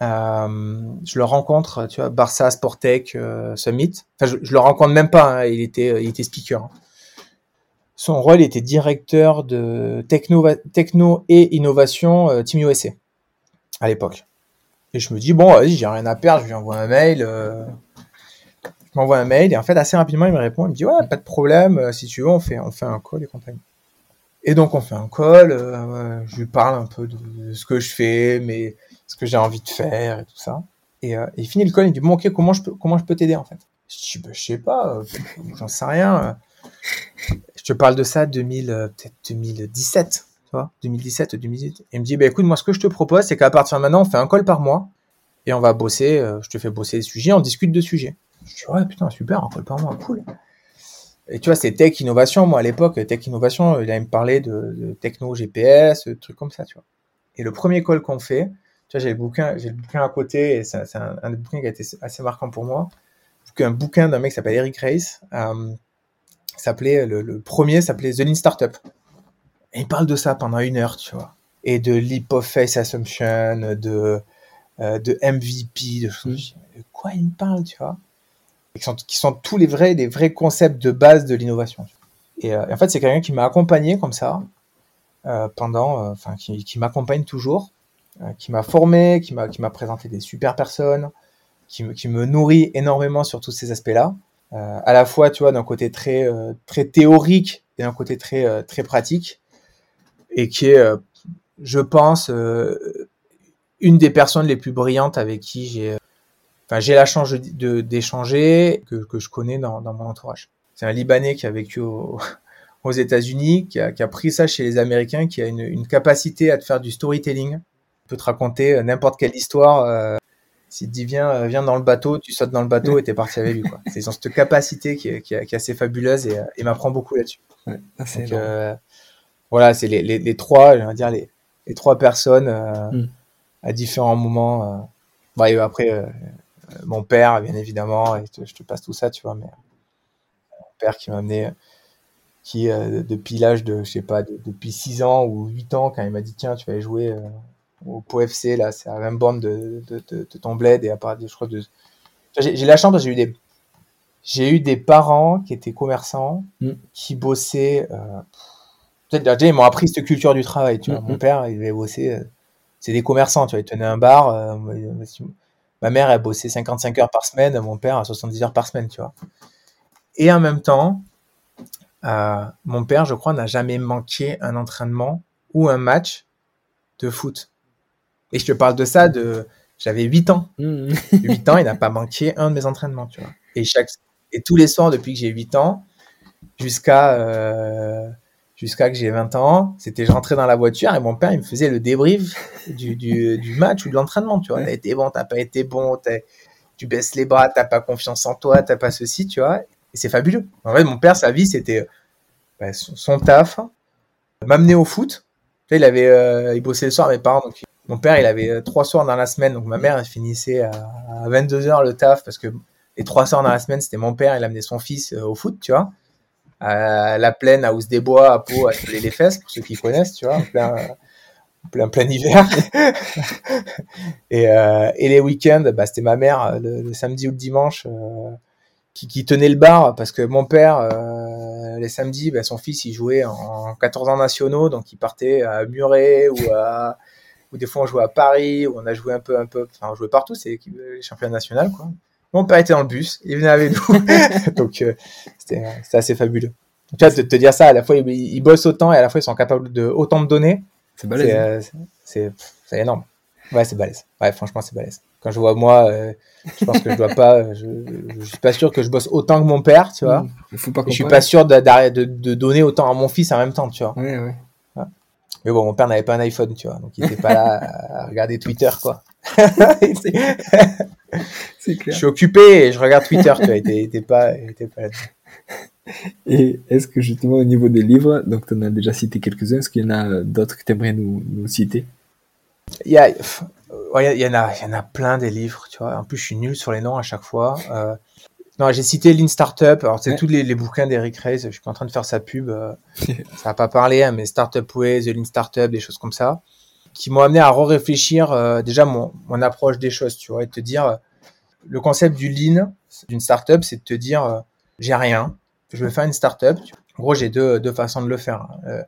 C: Euh, je le rencontre, tu vois, Barça Sportec euh, Summit. Enfin, je, je, le rencontre même pas. Hein, il était, il était speaker. Hein. Son rôle était directeur de techno, techno et innovation euh, Team USA à l'époque. Et je me dis bon, vas-y, j'ai rien à perdre, je lui envoie un mail. Euh, je m'envoie un mail et en fait assez rapidement il me répond, il me dit ouais, pas de problème, euh, si tu veux on fait, on fait un call et compagnie. Et donc on fait un call, je lui parle un peu de, ce que je fais, mais ce que j'ai envie de faire et tout ça. Et il finit le call, il me dit bon ok comment je peux peux t'aider en fait? Je dis bah, je sais pas, j'en sais rien. Je parle de ça 2000 peut-être 2017 tu vois, 2017 ou 2018. Et il me dit, bah, écoute, moi, ce que je te propose, c'est qu'à partir de maintenant, on fait un call par mois et on va bosser, euh, je te fais bosser des sujets, on discute de sujets. Je dis, ouais, putain, super, un call par mois, cool. Et tu vois, c'est tech innovation. Moi, à l'époque, tech innovation, il allait me parler de, techno GPS, trucs comme ça, tu vois. Et le premier call qu'on fait, tu vois, j'ai le bouquin, j'ai le bouquin à côté, et c'est un, des bouquins qui a été assez marquant pour moi. Un bouquin d'un mec qui s'appelle Eric Race, euh, s'appelait, le, le premier s'appelait The Lean Startup. Et il parle de ça pendant une heure, tu vois. Et de leap of face assumption, de, euh, de MVP, de choses. De quoi il me parle, tu vois? Qui sont, qui sont, tous les vrais, les vrais concepts de base de l'innovation. Et, euh, et, en fait, c'est quelqu'un qui m'a accompagné comme ça euh, pendant, enfin, qui, qui m'accompagne toujours, qui m'a formé, qui m'a, qui m'a présenté des super personnes, qui me, qui me nourrit énormément sur tous ces aspects-là. Euh, à la fois, tu vois, d'un côté très, euh, très théorique et d'un côté très, très pratique et qui est, euh, je pense, euh, une des personnes les plus brillantes avec qui j'ai, enfin, j'ai la chance d'échanger, que, que je connais dans, dans mon entourage. C'est un Libanais qui a vécu au, aux États-Unis, qui a, qui a pris ça chez les Américains, qui a une, une capacité à te faire du storytelling. Peut te raconter n'importe quelle histoire. Euh, S'il te dit viens, viens dans le bateau, tu sautes dans le bateau et t'es parti avec lui. Quoi. C'est cette capacité qui est, qui est, qui est assez fabuleuse et, et m'apprend beaucoup là-dessus.
B: Ouais,
C: Donc, euh, voilà, c'est les, les, les, trois, je dire les, les trois personnes euh, mm. à différents moments. Euh. Bah, et après, euh, mon père, bien évidemment, et te, je te passe tout ça, tu vois, mais mon père qui m'a amené, qui depuis l'âge de, je sais pas, de, depuis 6 ans ou 8 ans, quand il m'a dit tiens, tu vas aller jouer au POFC, là, c'est à la même bande de, de, de, de, ton bled et à part, je crois, de. J'ai la chance j'ai eu des. J'ai eu des parents qui étaient commerçants, mm. qui bossaient. Euh, peut-être déjà ils m'ont appris cette culture du travail tu vois mm mon père il avait bossé euh, c'est des commerçants tu vois il tenait un bar euh, ma mère elle bossait 55 heures par semaine mon père à 70 heures par semaine tu vois et en même temps mon père je crois n'a jamais manqué un entraînement ou un match de foot et je te parle de ça de j'avais 8 ans mm -hmm. 8 ans il n'a pas manqué un de mes entraînements tu vois et chaque et tous les soirs depuis que j'ai 8 ans jusqu'à euh, jusqu'à que j'ai 20 ans, c'était je rentrais dans la voiture et mon père il me faisait le débrief du, du, du match ou de l'entraînement, tu vois. T'as été bon, t'as pas été bon, tu baisses les bras, t'as pas confiance en toi, t'as pas ceci, tu vois. Et c'est fabuleux. En fait, mon père, sa vie, c'était bah, son, son, taf, m'amener au foot. Tu sais, il avait, euh, il bossait le soir, mes parents, donc mon père, il avait euh, trois soirs dans la semaine, donc ma mère, finissait à, à 22 heures le taf parce que les trois soirs dans la semaine, c'était mon père, il amenait son fils euh, au foot, tu vois. À la plaine à Housse des Bois à Pau à se les fesses pour ceux qui connaissent tu vois en plein plein hiver. Et, euh, et les week-ends bah, c'était ma mère le, samedi ou le dimanche qui, tenait le bar parce que mon père les samedis bah, son fils il jouait en 14 ans nationaux donc il partait à Muret ou à ou des fois on jouait à Paris ou on a joué un peu un peu enfin on jouait partout c'est les championnats nationaux quoi mon père était dans le bus, il venait avec nous. Donc, euh, c'était assez fabuleux. Tu vois, de te dire ça, à la fois, ils, ils, bossent autant et à la fois, ils sont capables de autant me donner.
B: C'est balèze.
C: C'est euh, énorme. Ouais, c'est balèze. Ouais, franchement, c'est balèze. Quand je vois moi, euh, je pense que je dois pas, je, je, suis pas sûr que je bosse autant que mon père, tu vois.
B: Mmh, faut pas
C: je suis pas sûr de, donner autant à mon fils en même temps, tu vois.
B: Ouais, ouais.
C: Mais bon, mon père n'avait pas un iPhone, tu vois, donc il était pas là à regarder Twitter, quoi.
B: c'est clair.
C: Je suis occupé et je regarde Twitter, tu vois, t'es, t'es pas, pas là-dedans.
B: Et est-ce que justement au niveau des livres, donc tu en as déjà cité quelques-uns, est-ce qu'il y en a d'autres que tu aimerais nous, nous, citer?
C: Il y a, il y en a, il y en a plein des livres, tu vois. En plus, je suis nul sur les noms à chaque fois. Euh, non, j'ai cité Lean Startup. Alors, c'est ouais. tous les, les, bouquins d'Eric Ries. Je suis pas en train de faire sa pub. Euh, ça va pas parler, hein, mais Startup Way, The Lean Startup, des choses comme ça. qui m'ont amené à réfléchir euh, déjà mon, mon approche des choses, tu vois, et te dire euh, le concept du lean d'une startup, c'est de te dire euh, j'ai rien, je vais faire une startup. En gros, j'ai deux, deux façons de le faire. Euh,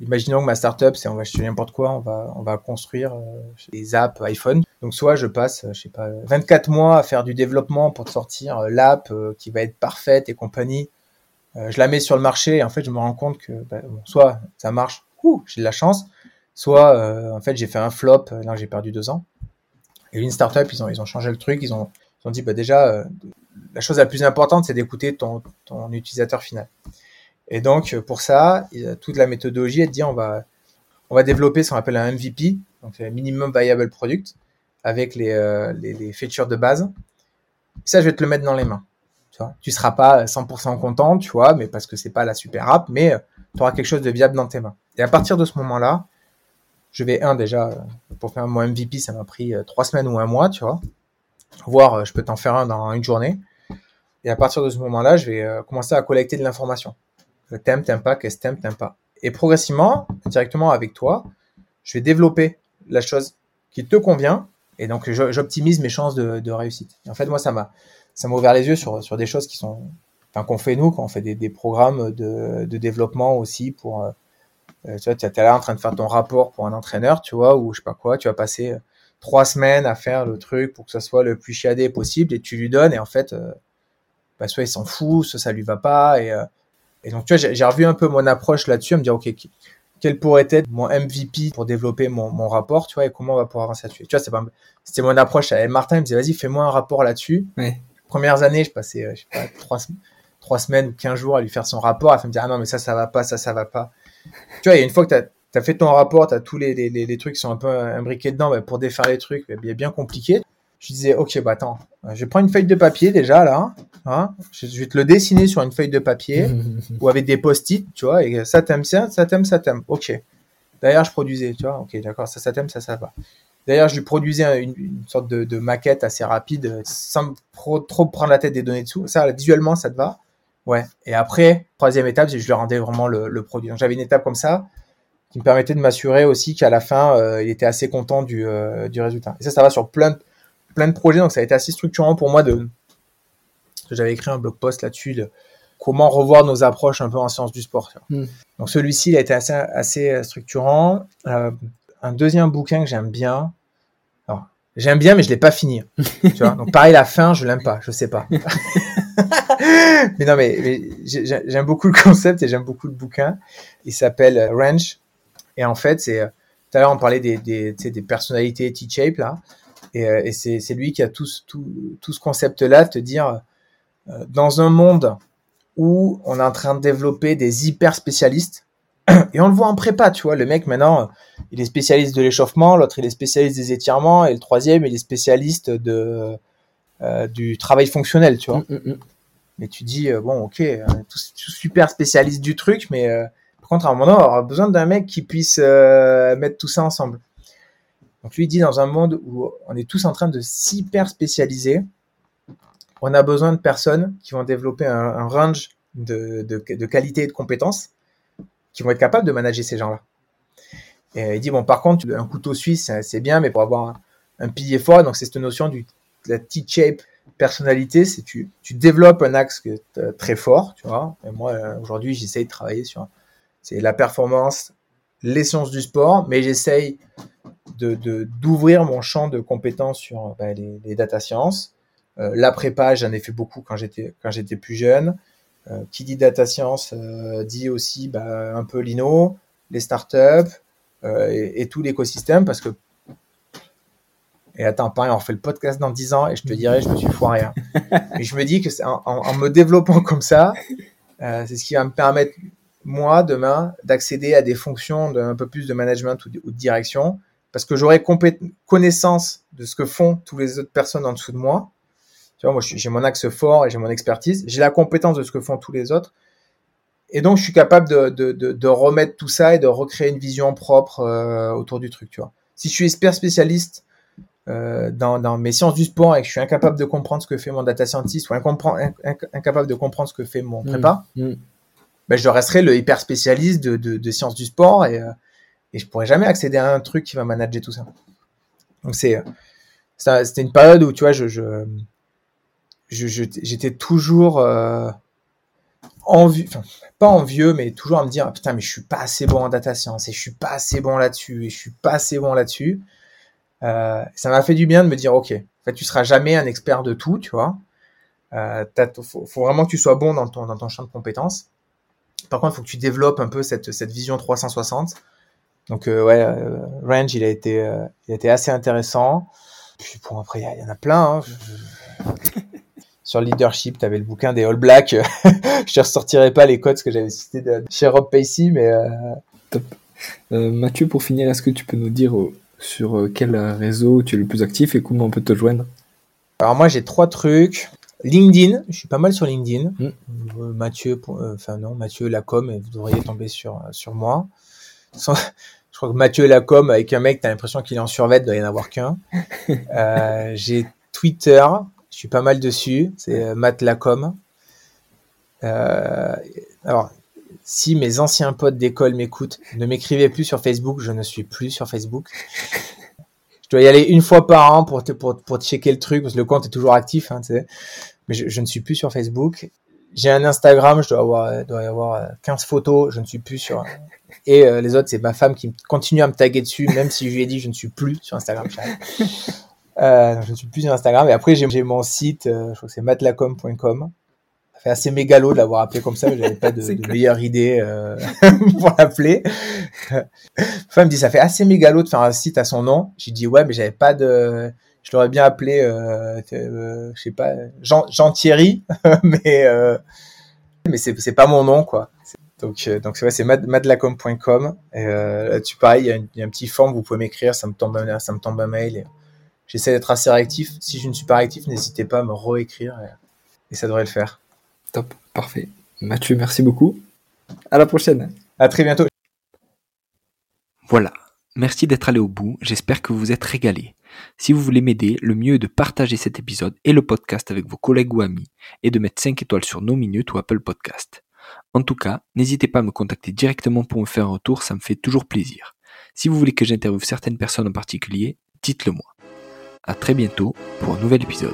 C: imaginons que ma startup, c'est on va acheter n'importe quoi, on va on va construire euh, des apps iPhone. Donc soit je passe, je sais pas, 24 mois à faire du développement pour sortir l'app qui va être parfaite et compagnie. je la mets sur le marché et en fait je me rends compte que bah, soit ça marche, j'ai de la chance, soit euh, en fait j'ai fait un flop, là j'ai perdu deux ans. Et une startup, ils ont ils ont changé le truc, ils ont ils ont dit bah déjà euh, la chose la plus importante c'est d'écouter ton ton utilisateur final. Et donc pour ça, toute la méthodologie est de dire on va on va développer ce qu'on appelle un MVP, donc minimum viable product, avec les, euh, les, les features de base. Ça, je vais te le mettre dans les mains. Tu vois, tu seras pas 100% content, tu vois, mais parce que c'est pas la super app, mais tu auras quelque chose de viable dans tes mains. Et à partir de ce moment-là, je vais, un, déjà, pour faire mon MVP, ça m'a pris euh, trois semaines ou un mois, tu vois. Voire, euh, je peux t'en faire un dans une journée. Et à partir de ce moment-là, je vais euh, commencer à collecter de l'information. T'aimes, t'aimes pas, qu'est-ce que t'aimes, t'aimes pas. Et progressivement, directement avec toi, je vais développer la chose qui te convient. Et donc, j'optimise mes chances de, réussite. En fait, moi, ça m'a, ça m'a ouvert les yeux sur, sur des choses qui sont, enfin, qu'on fait nous, quand on fait des, des programmes de, de développement aussi pour, euh, tu vois, tu es là en train de faire ton rapport pour un entraîneur, tu vois, ou je sais pas quoi, tu vas passer euh, trois semaines à faire le truc pour que ça soit le plus chiadé possible et tu lui donnes et en fait, euh, bah, soit il s'en fout, soit ça lui va pas et, et donc tu vois, j'ai revu un peu mon approche là-dessus, à me dire ok, quel pourrait être mon MVP pour développer mon, mon rapport, tu vois, et comment on va pouvoir avancer là-dessus. Tu vois, c'est pas, c'était mon approche. Et Martin il me disait vas-y, fais-moi un rapport là-dessus.
B: Ouais.
C: Premières années, je passais, je sais pas, trois, trois semaines ou quinze jours à lui faire son rapport. Elle me dire ah non mais ça ça va pas, ça ça va pas tu vois, une fois que tu as, fait ton rapport, tu as tous les, les, les, trucs qui sont un peu imbriqués dedans, bah, pour défaire les trucs, bah, bien compliqué. Je disais, ok, bah attends, je prends une feuille de papier déjà là, hein, je, vais te le dessiner sur une feuille de papier ou avec des post-it, tu vois, et ça t'aime ça, ça t'aime, ça t'aime, ok. D'ailleurs, je produisais, tu vois, ok, d'accord, ça, ça t'aime, ça, ça va. D'ailleurs, je lui produisais une, une sorte de, de, maquette assez rapide, sans trop, trop prendre la tête des données dessous. Ça, visuellement, ça te va? Ouais. Et après, troisième étape, je lui rendais vraiment le, le produit. Donc j'avais une étape comme ça qui me permettait de m'assurer aussi qu'à la fin, euh, il était assez content du, euh, du résultat. Et ça, ça va sur plein de, plein de projets. Donc ça a été assez structurant pour moi de. J'avais écrit un blog post là-dessus de comment revoir nos approches un peu en sciences du sport. Mm. Donc celui-ci, il a été assez, assez structurant. Euh, un deuxième bouquin que j'aime bien. J'aime bien, mais je l'ai pas fini. tu vois Donc pareil, la fin, je l'aime pas. Je sais pas. mais non, mais, j'aime beaucoup le concept et j'aime beaucoup le bouquin. Il s'appelle euh, Ranch. Et en fait, c'est euh, tout à l'heure on parlait des, des, des personnalités T-shape là, et, euh, et c'est lui qui a tout, tout, tout ce concept-là, te dire dans un monde où on est en train de développer des hyper spécialistes, et on le voit en prépa, tu vois, le mec maintenant, il est spécialiste de l'échauffement, l'autre il est spécialiste des étirements, et le troisième il est spécialiste de euh, du travail fonctionnel, tu vois. Mm, mm, mm. Mais tu dis, euh, bon, ok, tout, super spécialiste du truc, mais euh, par contre, à un moment donné, on aura besoin d'un mec qui puisse mettre tout ça ensemble. Donc lui dit, dans un monde où on est tous en train de s'hyper spécialiser, on a besoin de personnes qui vont développer un, range de, de, de, qualité et de compétences qui vont être capables de manager ces gens-là. Et il dit, bon, par contre, un couteau suisse, c'est bien, mais pour avoir un, pilier fort, donc c'est cette notion du la T-shape personnalité, c'est tu, développes un axe très fort, tu vois. Et moi, euh, aujourd'hui, j'essaye de travailler sur c'est la performance, les sciences du sport, mais j'essaye de, d'ouvrir mon champ de compétences sur bah, les, les, data science. Euh, la prépa, j'en ai fait beaucoup quand j'étais quand j'étais plus jeune. Euh, qui dit data science euh, dit aussi bah, un peu l'INO, les startups euh, et, et tout l'écosystème parce que et attends, pareil, on refait le podcast dans 10 ans et je te dirai, je me suis foiré. Hein. Mais je me dis que en, en, me développant comme ça, euh, c'est ce qui va me permettre, moi, demain, d'accéder à des fonctions d'un peu plus de management ou de, ou de direction, parce que j'aurai connaissance de ce que font toutes les autres personnes en dessous de moi. Tu vois, moi, j'ai mon axe fort et j'ai mon expertise. J'ai la compétence de ce que font tous les autres. Et donc, je suis capable de, de, de, de remettre tout ça et de recréer une vision propre euh, autour du truc, tu vois. Si je suis expert spécialiste euh, dans, dans, mes sciences du sport et que je suis incapable de comprendre ce que fait mon data scientist ou incapable de comprendre ce que fait mon prépa, mm, mm. Ben, je resterai le hyper spécialiste de, de, de, sciences du sport et, euh, et je pourrais jamais accéder à un truc qui va manager tout ça. Donc c'est c'était une période où tu vois je j'étais toujours euh, envieux, enfin pas envieux, mais toujours à me dire putain mais je suis pas assez bon en data science et je suis pas assez bon là-dessus et je suis pas assez bon là-dessus. Euh, ça m'a fait du bien de me dire ok, en fait tu seras jamais un expert de tout, tu vois. Euh, faut, faut, vraiment que tu sois bon dans ton dans ton champ de compétences. Par contre, il faut que tu développes un peu cette cette vision 360. Donc euh, ouais, euh, Range il a été euh, il a été assez intéressant. Puis bon après il y, en a plein. Hein. sur le leadership, tu avais le bouquin des All Blacks. je ne ressortirai pas les codes que j'avais cités de, chez Rob Pacey, mais... Euh...
B: Top. Euh, Mathieu, pour finir, est-ce que tu peux nous dire euh, sur quel réseau tu es le plus actif et comment on peut te joindre?
C: Alors moi, j'ai trois trucs. LinkedIn, je suis pas mal sur LinkedIn. Mm. Mathieu, enfin non, Mathieu Lacom, et vous devriez tomber sur, sur moi. je crois que Mathieu Lacom, avec un mec, t'as l'impression qu'il est en survêt, il doit y en avoir qu'un. j'ai Twitter, je suis pas mal dessus. C'est euh, Matt Lacom. Euh, alors, si mes anciens potes d'école m'écoutent, ne m'écrivez plus sur Facebook. Je ne suis plus sur Facebook. Je dois y aller une fois par an pour, te, pour, pour checker le truc, parce que le compte est toujours actif. Hein, mais je, je, ne suis plus sur Facebook. J'ai un Instagram, je dois avoir, dois y avoir 15 euh, photos, je ne suis plus sur. Et euh, les autres, c'est ma femme qui continue à me taguer dessus, même si je lui ai dit je ne suis plus sur Instagram. Euh, je ne suis plus sur Instagram. Et après, j'ai mon site, euh, je crois que c'est matlacom.com. Ça fait assez mégalo de l'avoir appelé comme ça, mais j'avais pas de, de meilleure idée pour l'appeler. Enfin, me dit, ça fait assez mégalo de faire un site à son nom. J'ai dit, ouais, mais j'avais pas de... Je l'aurais bien appelé, euh, euh, je sais pas, Jean, Jean Thierry, mais euh, mais c'est pas mon nom, quoi. Donc, donc c'est madlacom.com. Et là-dessus, pareil, il y, a y, a un petit forme, vous pouvez m'écrire, ça me tombe, ça me tombe un mail. J'essaie d'être assez réactif. Si je ne suis pas réactif, n'hésitez pas à me réécrire et, ça devrait le faire.
B: Top, parfait. Mathieu, merci beaucoup. À la prochaine.
C: À très bientôt.
A: Voilà. Merci d'être allé au bout. J'espère que vous vous êtes régalé. Si vous voulez m'aider, le mieux est de partager cet épisode et le podcast avec vos collègues ou amis et de mettre 5 étoiles sur nos minutes ou Apple Podcast. En tout cas, n'hésitez pas à me contacter directement pour me faire un retour, ça me fait toujours plaisir. Si vous voulez que j'interviewe certaines personnes en particulier, dites-le moi. À très bientôt pour un nouvel épisode.